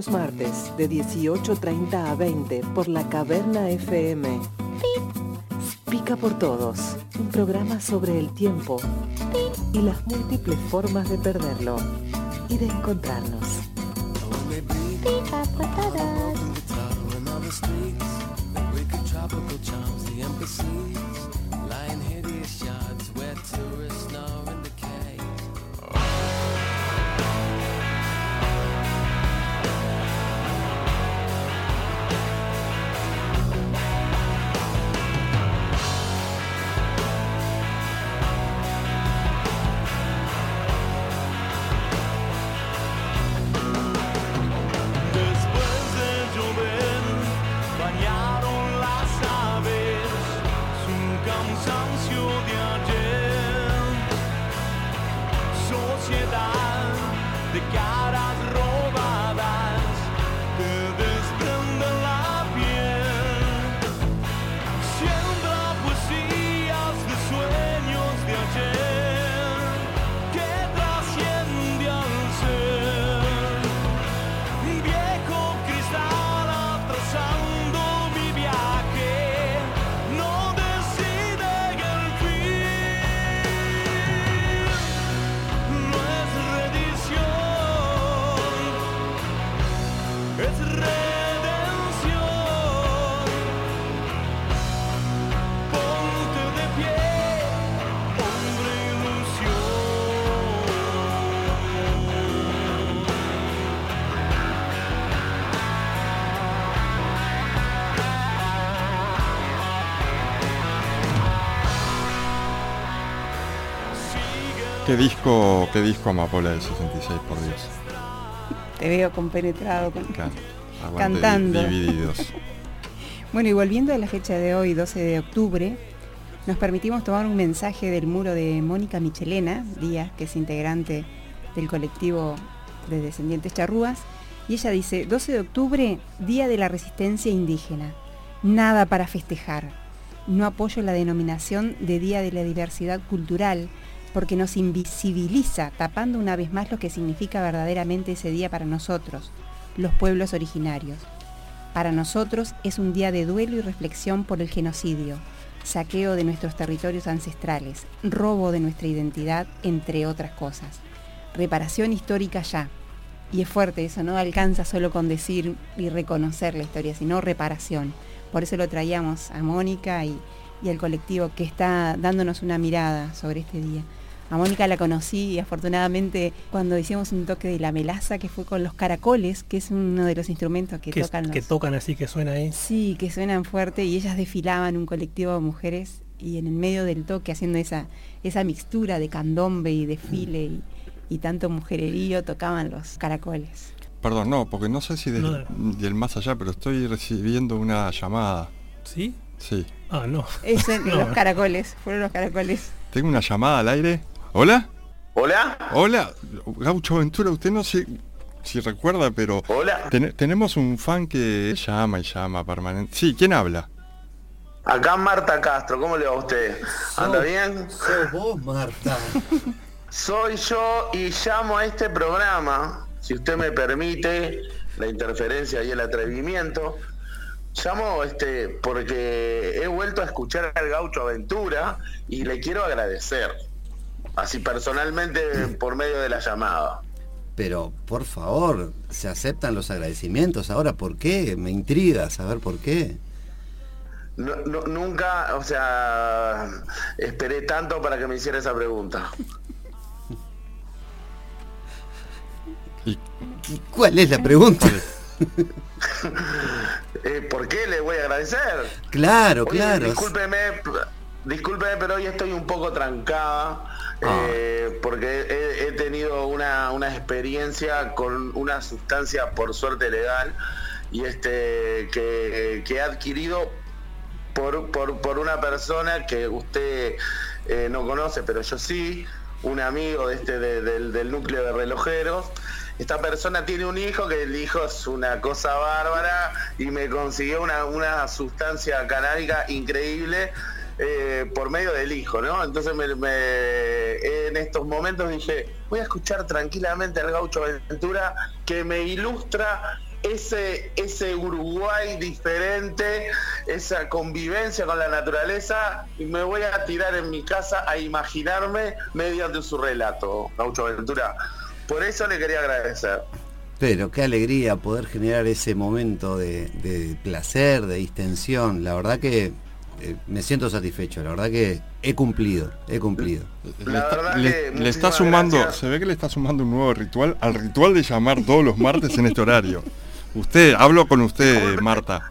los martes de 18.30 a 20 por la Caverna FM. Pica por todos, un programa sobre el tiempo y las múltiples formas de perderlo y de encontrarnos. ¿Qué disco, qué disco Amapola del 66, por Dios? Te veo compenetrado con... Claro, aguante Cantando. Divididos. Bueno, y volviendo a la fecha de hoy, 12 de octubre, nos permitimos tomar un mensaje del muro de Mónica Michelena Díaz, que es integrante del colectivo de descendientes charrúas, y ella dice, 12 de octubre, Día de la Resistencia Indígena. Nada para festejar. No apoyo la denominación de Día de la Diversidad Cultural porque nos invisibiliza, tapando una vez más lo que significa verdaderamente ese día para nosotros, los pueblos originarios. Para nosotros es un día de duelo y reflexión por el genocidio, saqueo de nuestros territorios ancestrales, robo de nuestra identidad, entre otras cosas. Reparación histórica ya. Y es fuerte eso, no alcanza solo con decir y reconocer la historia, sino reparación. Por eso lo traíamos a Mónica y, y al colectivo que está dándonos una mirada sobre este día. A Mónica la conocí afortunadamente cuando hicimos un toque de la melaza que fue con los caracoles, que es uno de los instrumentos que, que, tocan los... que tocan así, que suena ahí. Sí, que suenan fuerte y ellas desfilaban un colectivo de mujeres y en el medio del toque haciendo esa, esa mixtura de candombe y desfile y, y tanto mujererío tocaban los caracoles. Perdón, no, porque no sé si del, No. del más allá, pero estoy recibiendo una llamada. ¿Sí? Sí. Ah, no. Ese, No. Los caracoles, fueron los caracoles. Tengo una llamada al aire. ¿Hola? ¿Hola? Hola, Gaucho Ventura, usted no sé si recuerda, pero Hola. ten- tenemos un fan que llama y llama permanente. Sí, ¿quién habla? Acá Marta Castro, ¿cómo le va a usted? ¿Anda bien? Sos vos, Marta. Soy yo y llamo a este programa, si usted me permite, la interferencia y el atrevimiento. Llamo este porque he vuelto a escuchar al Gaucho Aventura y le quiero agradecer. Así personalmente por medio de la llamada. Pero, por favor, se aceptan los agradecimientos. Ahora, ¿por qué? Me intriga saber por qué. No- no- nunca, o sea, esperé tanto para que me hiciera esa pregunta. ¿Cuál es la pregunta? Eh, ¿Por qué le voy a agradecer? Claro, Oye, claro. Discúlpeme, discúlpeme, pero hoy estoy un poco trancada. Ah. eh, porque he, tenido una, una experiencia con una sustancia por suerte legal y este que, que he adquirido por, por, por una persona que usted eh, no conoce, pero yo sí, un amigo este de- del, del núcleo de relojeros. Esta persona tiene un hijo que el hijo es una cosa bárbara y me consiguió una, una sustancia canábica increíble eh, por medio del hijo, ¿no? Entonces en estos momentos dije, voy a escuchar tranquilamente al gaucho Ventura que me ilustra ese, ese Uruguay diferente, esa convivencia con la naturaleza, y me voy a tirar en mi casa a imaginarme mediante su relato, gaucho Ventura. Por eso le quería agradecer. Pero qué alegría poder generar ese momento de, de placer, de distensión. La verdad que eh, me siento satisfecho, la verdad que he cumplido, he cumplido. Le está, le- le está sumando, se ve que le está sumando un nuevo ritual al ritual de llamar todos los martes en este horario. Usted, hablo con usted, Marta.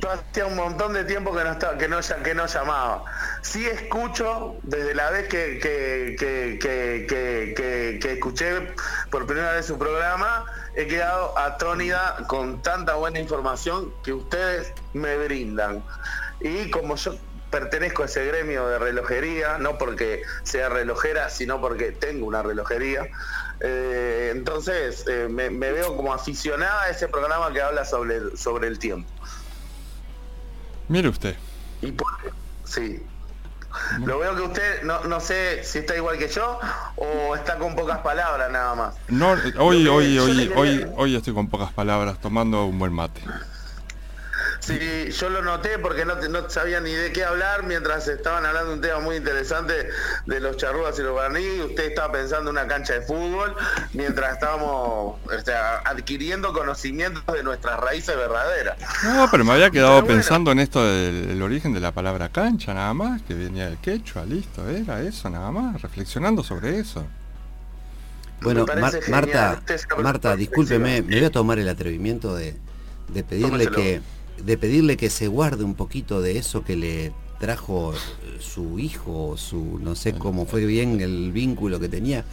Yo hacía un montón de tiempo que no estaba, que no, que no llamaba. Sí escucho desde la vez que, que, que, que, que- que- que escuché por primera vez su programa, he quedado atónida con tanta buena información que ustedes me brindan. Y como yo pertenezco a ese gremio de relojería, no porque sea relojera, sino porque tengo una relojería, eh, entonces eh, me, me veo como aficionada a ese programa que habla sobre, sobre el tiempo. Mire usted. Y por- sí. Lo veo que usted, no, no sé si está igual que yo o está con pocas palabras nada más. No, hoy, hoy, hoy, hoy, hoy estoy con pocas palabras, tomando un buen mate. Sí, yo lo noté porque no, no sabía ni de qué hablar mientras estaban hablando de un tema muy interesante de los charrúas y los guaraní. Usted estaba pensando en una cancha de fútbol mientras estábamos este, adquiriendo conocimientos de nuestras raíces verdaderas. No, pero me había quedado pensando en esto del el origen de la palabra cancha, nada más, que venía del quechua, listo, era eso, nada más, reflexionando sobre eso. Bueno, Mar-. Marta, Marta, discúlpeme, me voy a tomar el atrevimiento de, de pedirle que de pedirle que se guarde un poquito de eso que le trajo eh, su hijo, su no sé cómo fue bien el vínculo que tenía,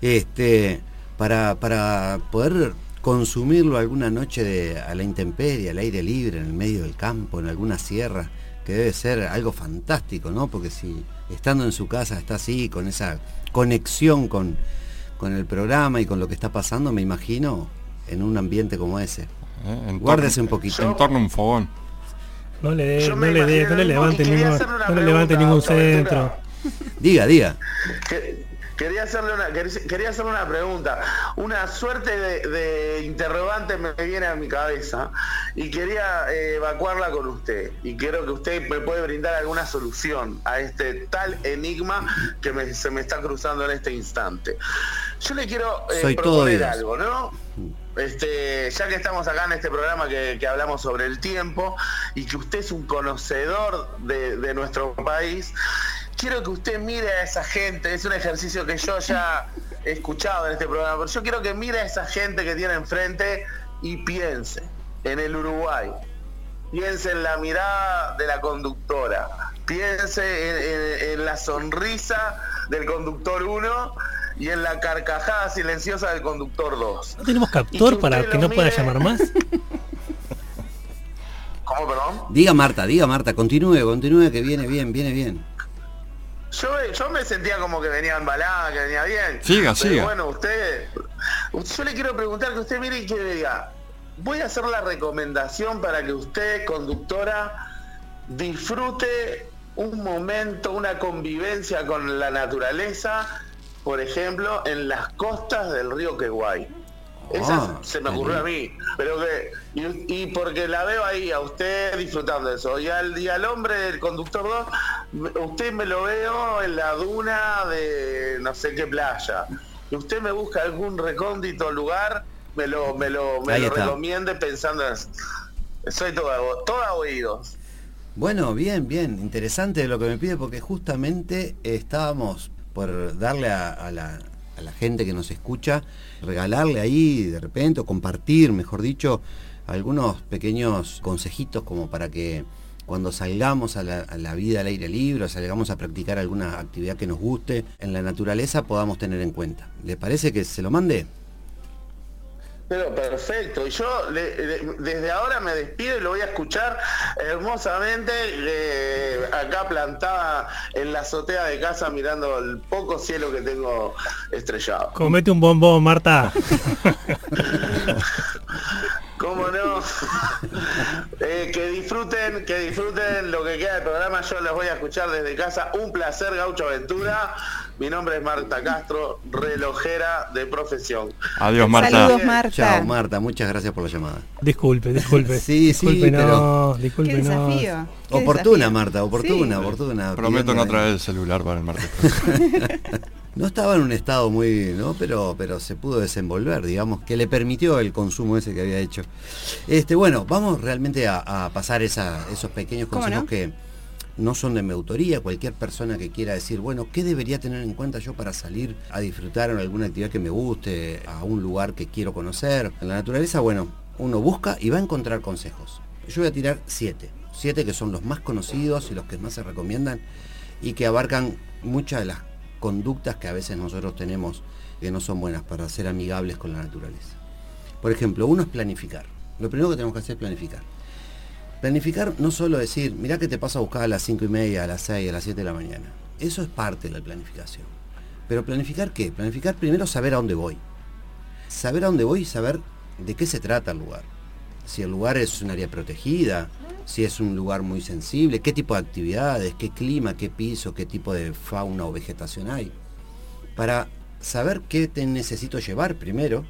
este para, para poder consumirlo alguna noche de, a la intemperie, al aire libre, en el medio del campo, en alguna sierra, que debe ser algo fantástico, ¿no? Porque si estando en su casa está así, con esa conexión con, con el programa y con lo que está pasando, me imagino en un ambiente como ese. ¿Eh? En Guárdese torno- un poquito. En torno a un fogón. No le no le no le levante ningún, no le levante ningún centro. Diga, diga. Que- Quería hacerle una, quer- quería hacerle una pregunta. Una suerte de, de interrogante me viene a mi cabeza y quería eh, evacuarla con usted. Y quiero que usted me puede brindar alguna solución a este tal enigma que me- se me está cruzando en este instante. Yo le quiero eh, proponer algo, ¿no? Este, ya que estamos acá en este programa que, hablamos sobre el tiempo y que usted es un conocedor de, nuestro país, quiero que usted mire a esa gente, es un ejercicio que yo ya he escuchado en este programa, pero yo quiero que mire a esa gente que tiene enfrente y piense en el Uruguay, piense en la mirada de la conductora, piense en, en- en la sonrisa del conductor 1 y en la carcajada silenciosa del conductor 2. ¿No tenemos captor para que no pueda llamar más? ¿Cómo, perdón? Diga Marta, diga Marta, continúe, continúe que viene bien, viene bien. Yo, yo me sentía como que venía embalada, que venía bien. Siga, Pero siga. Bueno, usted, yo le quiero preguntar que usted mire y que diga, voy a hacer la recomendación para que usted, conductora, disfrute un momento, una convivencia con la naturaleza, por ejemplo, en las costas del río Queguay. Esa Ah, se me ocurrió a mí, pero que y, y porque la veo ahí a usted disfrutando de eso. Y al, y al hombre del conductor 2 usted me lo veo en la duna de no sé qué playa. Y usted me busca algún recóndito lugar me lo me lo, me lo recomiende pensando en soy todo toda oídos. Bueno, bien, bien, interesante lo que me pide porque justamente estábamos por darle a, la, a la gente que nos escucha, regalarle ahí de repente o compartir, mejor dicho, algunos pequeños consejitos como para que cuando salgamos a la, a la vida al aire libre, o salgamos a practicar alguna actividad que nos guste en la naturaleza, podamos tener en cuenta. ¿Le parece que se lo mande? Pero perfecto, y yo le- le- desde ahora me despido y lo voy a escuchar hermosamente eh, acá plantada en la azotea de casa mirando el poco cielo que tengo estrellado. Comete un bombón, Marta. ¿Cómo no? Eh, que disfruten, que disfruten lo que queda del programa. Yo los voy a escuchar desde casa. Un placer, Gaucho Aventura. Mi nombre es Marta Castro, relojera de profesión. Adiós, Marta. Saludos, Marta. Chao, Marta, muchas gracias por la llamada. Disculpe, disculpe. Sí, sí, disculpe, pero- no, disculpe, Qué no. desafío. qué Oportuna, desafío. Marta, oportuna, Sí. oportuna. Prometo no traer el celular para el martes. No estaba en un estado muy, ¿no? Pero, pero se pudo desenvolver, digamos, que le permitió el consumo ese que había hecho. Este, bueno, vamos realmente a, a pasar esa- esos pequeños ¿Cómo consejos no? que no son de mi autoría. Cualquier persona que quiera decir, bueno, ¿qué debería tener en cuenta yo para salir a disfrutar en alguna actividad que me guste, a un lugar que quiero conocer? En la naturaleza, bueno, uno busca y va a encontrar consejos. Yo voy a tirar siete. Siete que son los más conocidos y los que más se recomiendan y que abarcan muchas de las conductas que a veces nosotros tenemos que no son buenas para ser amigables con la naturaleza. Por ejemplo, uno es planificar. Lo primero que tenemos que hacer es planificar. Planificar no solo decir, mirá que te paso a buscar a las 5 y media, a las 6, a las 7 de la mañana. Eso es parte de la planificación. Pero planificar qué? Planificar primero saber a dónde voy. Saber a dónde voy y saber de qué se trata el lugar. Si el lugar es un área protegida, si es un lugar muy sensible, qué tipo de actividades, qué clima, qué piso, qué tipo de fauna o vegetación hay. Para saber qué te necesito llevar primero,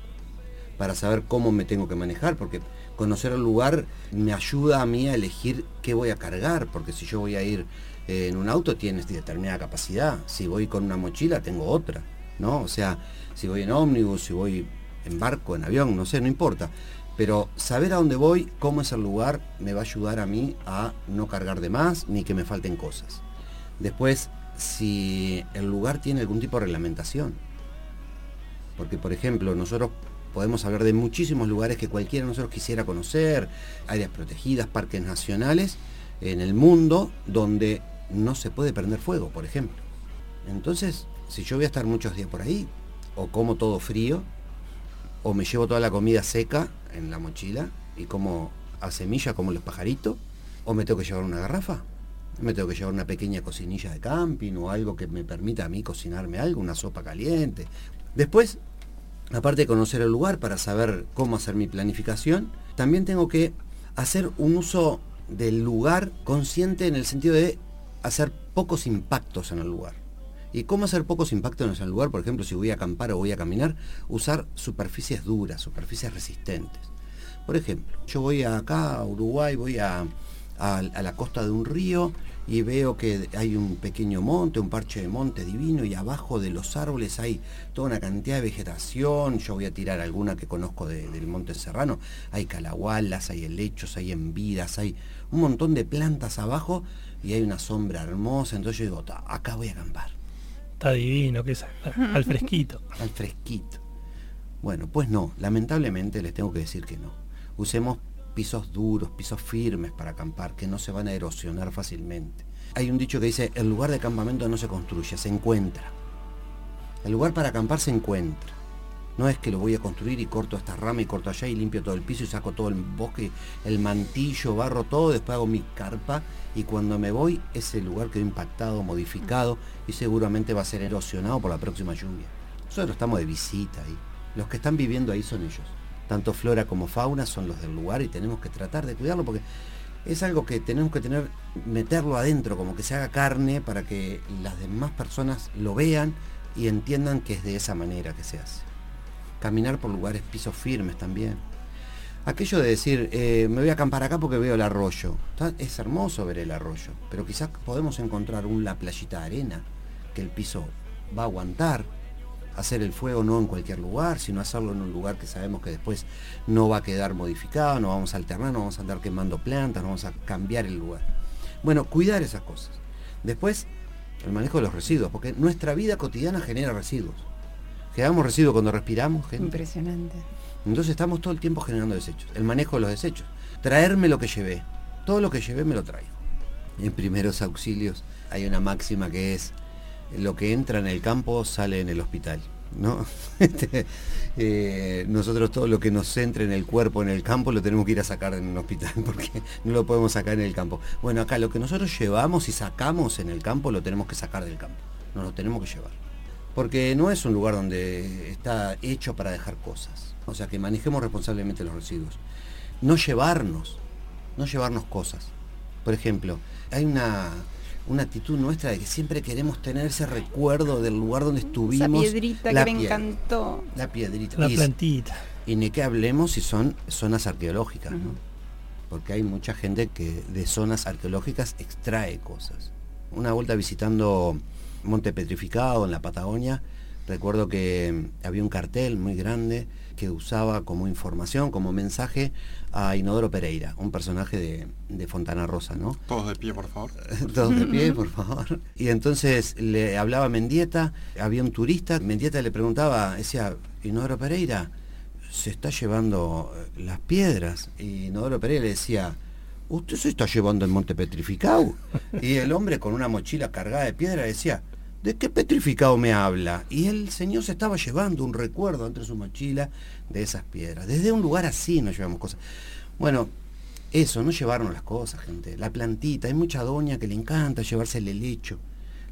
para saber cómo me tengo que manejar, porque conocer el lugar me ayuda a mí a elegir qué voy a cargar, porque si yo voy a ir eh, en un auto tienes determinada capacidad, si voy con una mochila tengo otra, ¿no? O sea, si voy en ómnibus, si voy en barco, en avión, no sé, no importa. Pero saber a dónde voy, cómo es el lugar, me va a ayudar a mí a no cargar de más ni que me falten cosas. Después, si el lugar tiene algún tipo de reglamentación. Porque, por ejemplo, nosotros podemos hablar de muchísimos lugares que cualquiera de nosotros quisiera conocer, áreas protegidas, parques nacionales, en el mundo donde no se puede prender fuego, por ejemplo. Entonces, si yo voy a estar muchos días por ahí, o como todo frío, o me llevo toda la comida seca en la mochila y como a como los pajaritos, o me tengo que llevar una garrafa, me tengo que llevar una pequeña cocinilla de camping o algo que me permita a mí cocinarme algo, una sopa caliente. Después, aparte de conocer el lugar para saber cómo hacer mi planificación, también tengo que hacer un uso del lugar consciente en el sentido de hacer pocos impactos en el lugar. ¿Y cómo hacer pocos impactos en el lugar? Por ejemplo, si voy a acampar o voy a caminar, usar superficies duras, superficies resistentes. Por ejemplo, yo voy acá a Uruguay, voy a, la costa de un río y veo que hay un pequeño monte, un parche de monte divino y abajo de los árboles hay toda una cantidad de vegetación. Yo voy a tirar alguna que conozco de- del Monte Serrano. Hay calahualas, hay helechos, hay envidas, hay un montón de plantas abajo y hay una sombra hermosa. Entonces yo digo, "Ta, acá voy a acampar. Está divino, que es al fresquito. al fresquito. Bueno, pues no, lamentablemente les tengo que decir que no. Usemos pisos duros, pisos firmes para acampar, que no se van a erosionar fácilmente. Hay un dicho que dice, el lugar de campamento no se construye, se encuentra. El lugar para acampar se encuentra. No es que lo voy a construir y corto esta rama y corto allá y limpio todo el piso y saco todo el bosque, el mantillo, barro todo, después hago mi carpa y cuando me voy ese lugar quedó impactado, modificado y seguramente va a ser erosionado por la próxima lluvia. Nosotros estamos de visita ahí. Los que están viviendo ahí son ellos. Tanto flora como fauna son los del lugar y tenemos que tratar de cuidarlo porque es algo que tenemos que tener, meterlo adentro, como que se haga carne para que las demás personas lo vean y entiendan que es de esa manera que se hace. Caminar por lugares, pisos firmes también. Aquello de decir, eh, me voy a acampar acá porque veo el arroyo. Es hermoso ver el arroyo, pero quizás podemos encontrar una playita de arena que el piso va a aguantar. Hacer el fuego no en cualquier lugar, sino hacerlo en un lugar que sabemos que después no va a quedar modificado, no vamos a alternar, no vamos a andar quemando plantas, no vamos a cambiar el lugar. Bueno, cuidar esas cosas. Después, el manejo de los residuos, porque nuestra vida cotidiana genera residuos. Generamos residuos cuando respiramos, gente. Impresionante. Entonces estamos todo el tiempo generando desechos. El manejo de los desechos. Traerme lo que llevé. Todo lo que llevé me lo traigo. En primeros auxilios hay una máxima que es lo que entra en el campo sale en el hospital. ¿no? Este, eh, nosotros todo lo que nos entre en el cuerpo, en el campo, lo tenemos que ir a sacar en un hospital porque no lo podemos sacar en el campo. Bueno, acá lo que nosotros llevamos y sacamos en el campo lo tenemos que sacar del campo. Nos lo tenemos que llevar. Porque no es un lugar donde está hecho para dejar cosas. O sea que manejemos responsablemente los residuos. no llevarnos, no llevarnos cosas. Por ejemplo, hay una, una actitud nuestra de que siempre queremos tener ese recuerdo del lugar donde estuvimos. Esa piedrita la que me encantó. La piedrita. La Y- plantita. Y ni que hablemos si son zonas arqueológicas, ¿no? Porque hay mucha gente que de zonas arqueológicas extrae cosas. Una vuelta visitando Monte Petrificado en la Patagonia, recuerdo que mm, había un cartel muy grande que usaba como información, como mensaje a Inodoro Pereira, un personaje de, de Fontana Rosa, ¿no? Todos de pie, por favor. Todos de pie, por favor. Y entonces le hablaba a Mendieta, había un turista, Mendieta le preguntaba, decía, Inodoro Pereira, se está llevando eh, las piedras. Y Inodoro Pereira le decía, ¿usted se está llevando el monte petrificado? Y el hombre con una mochila cargada de piedra decía, ¿de qué petrificado me habla? Y el señor se estaba llevando un recuerdo entre su mochila de esas piedras. Desde un lugar así nos llevamos cosas. Bueno, eso, no llevarnos las cosas, gente. La plantita, hay mucha doña que le encanta llevarse el helecho,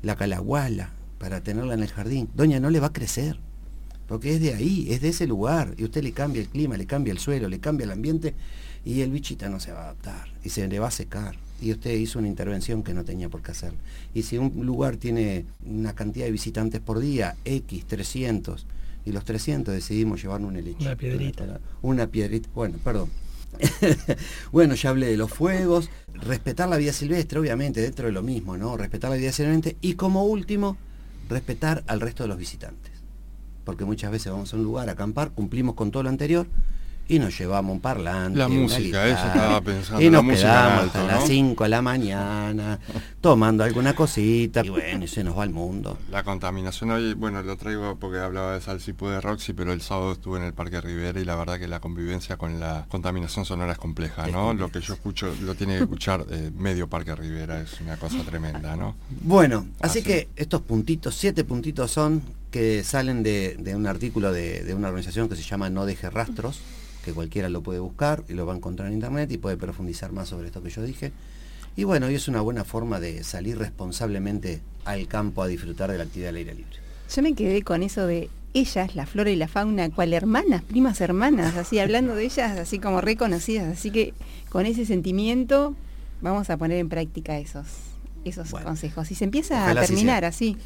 la calaguala, para tenerla en el jardín. Doña, no le va a crecer, porque es de ahí, es de ese lugar, y usted le cambia el clima, le cambia el suelo, le cambia el ambiente, y el bichita no se va a adaptar, y se le va a secar. Y usted hizo una intervención que no tenía por qué hacer. Y si un lugar tiene una cantidad de visitantes por día, X, 300, y los 300 decidimos llevarnos un helecho. Una piedrita. Una piedrita, bueno, perdón. bueno, ya hablé de los fuegos, respetar la vida silvestre, obviamente, dentro de lo mismo, ¿no? Respetar la vida silvestre y como último, respetar al resto de los visitantes. Porque muchas veces vamos a un lugar a acampar, cumplimos con todo lo anterior y nos llevamos un parlante. La música, eso guitarra, estaba pensando, Y la nos música quedamos hasta las ¿no? 5 de la mañana, tomando alguna cosita, y bueno, y se nos va el mundo. La contaminación hoy, bueno, lo traigo porque hablaba de Salsipú de Roxy, pero el sábado estuve en el Parque Rivera y la verdad que la convivencia con la contaminación sonora es compleja, ¿no? Lo que yo escucho, lo tiene que escuchar eh, medio Parque Rivera, es una cosa tremenda, ¿no? Bueno, así, Así. que estos puntitos, siete puntitos son que salen de, de un artículo de, de una organización que se llama No Deje Rastros, que cualquiera lo puede buscar y lo va a encontrar en internet y puede profundizar más sobre esto que yo dije. Y bueno, y es una buena forma de salir responsablemente al campo a disfrutar de la actividad al aire libre. Yo me quedé con eso de ellas, la flora y la fauna, cual hermanas, primas hermanas, así hablando de ellas, así como reconocidas. Así que con ese sentimiento vamos a poner en práctica esos, esos consejos. Y se empieza a terminar así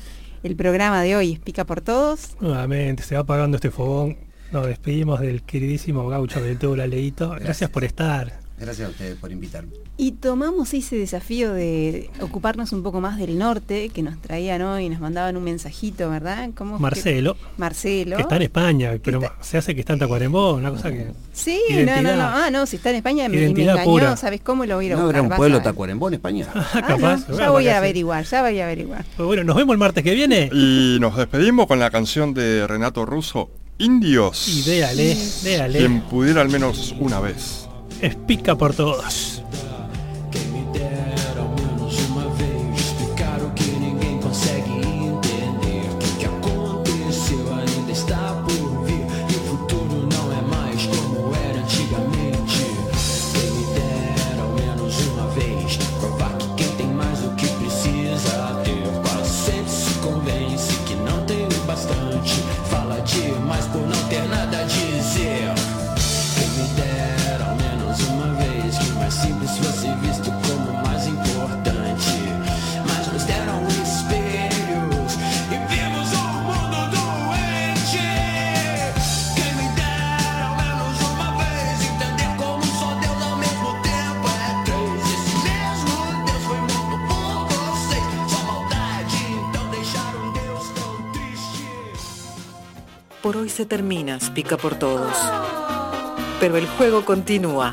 el programa de hoy, Pica por Todos. Nuevamente, se va apagando este fogón. Nos despedimos del queridísimo gaucho Ventura Leito. Gracias por estar. Gracias a ustedes por invitarme. Y tomamos ese desafío de ocuparnos un poco más del norte, que nos traían hoy y nos mandaban un mensajito, ¿verdad? ¿Cómo que- Marcelo, Marcelo. que está en España, pero se hace que está en Tacuarembó, una cosa que... Sí, no, no, no. Ah, no, si está en España me, me engañó, pura. ¿sabes cómo lo voy a ir a ¿No habrá buscar? un pueblo tacuarembó en España? Ah, Capaz, no, bueno, ya voy a averiguar, ya voy a averiguar. Pues bueno, nos vemos el martes que viene. Y nos despedimos con la canción de Renato Russo, Indios. Y véale, véale. Quien pudiera al menos una vez. Es pica por todos. Se termina, pica por todos. Pero el juego continúa.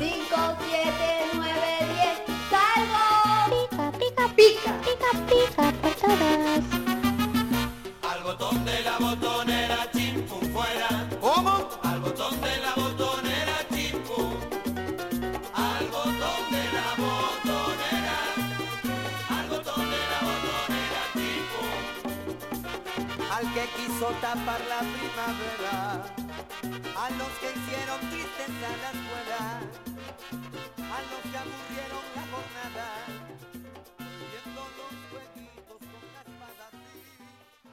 a los que hicieron tristes a la escuela, a los que aburrieron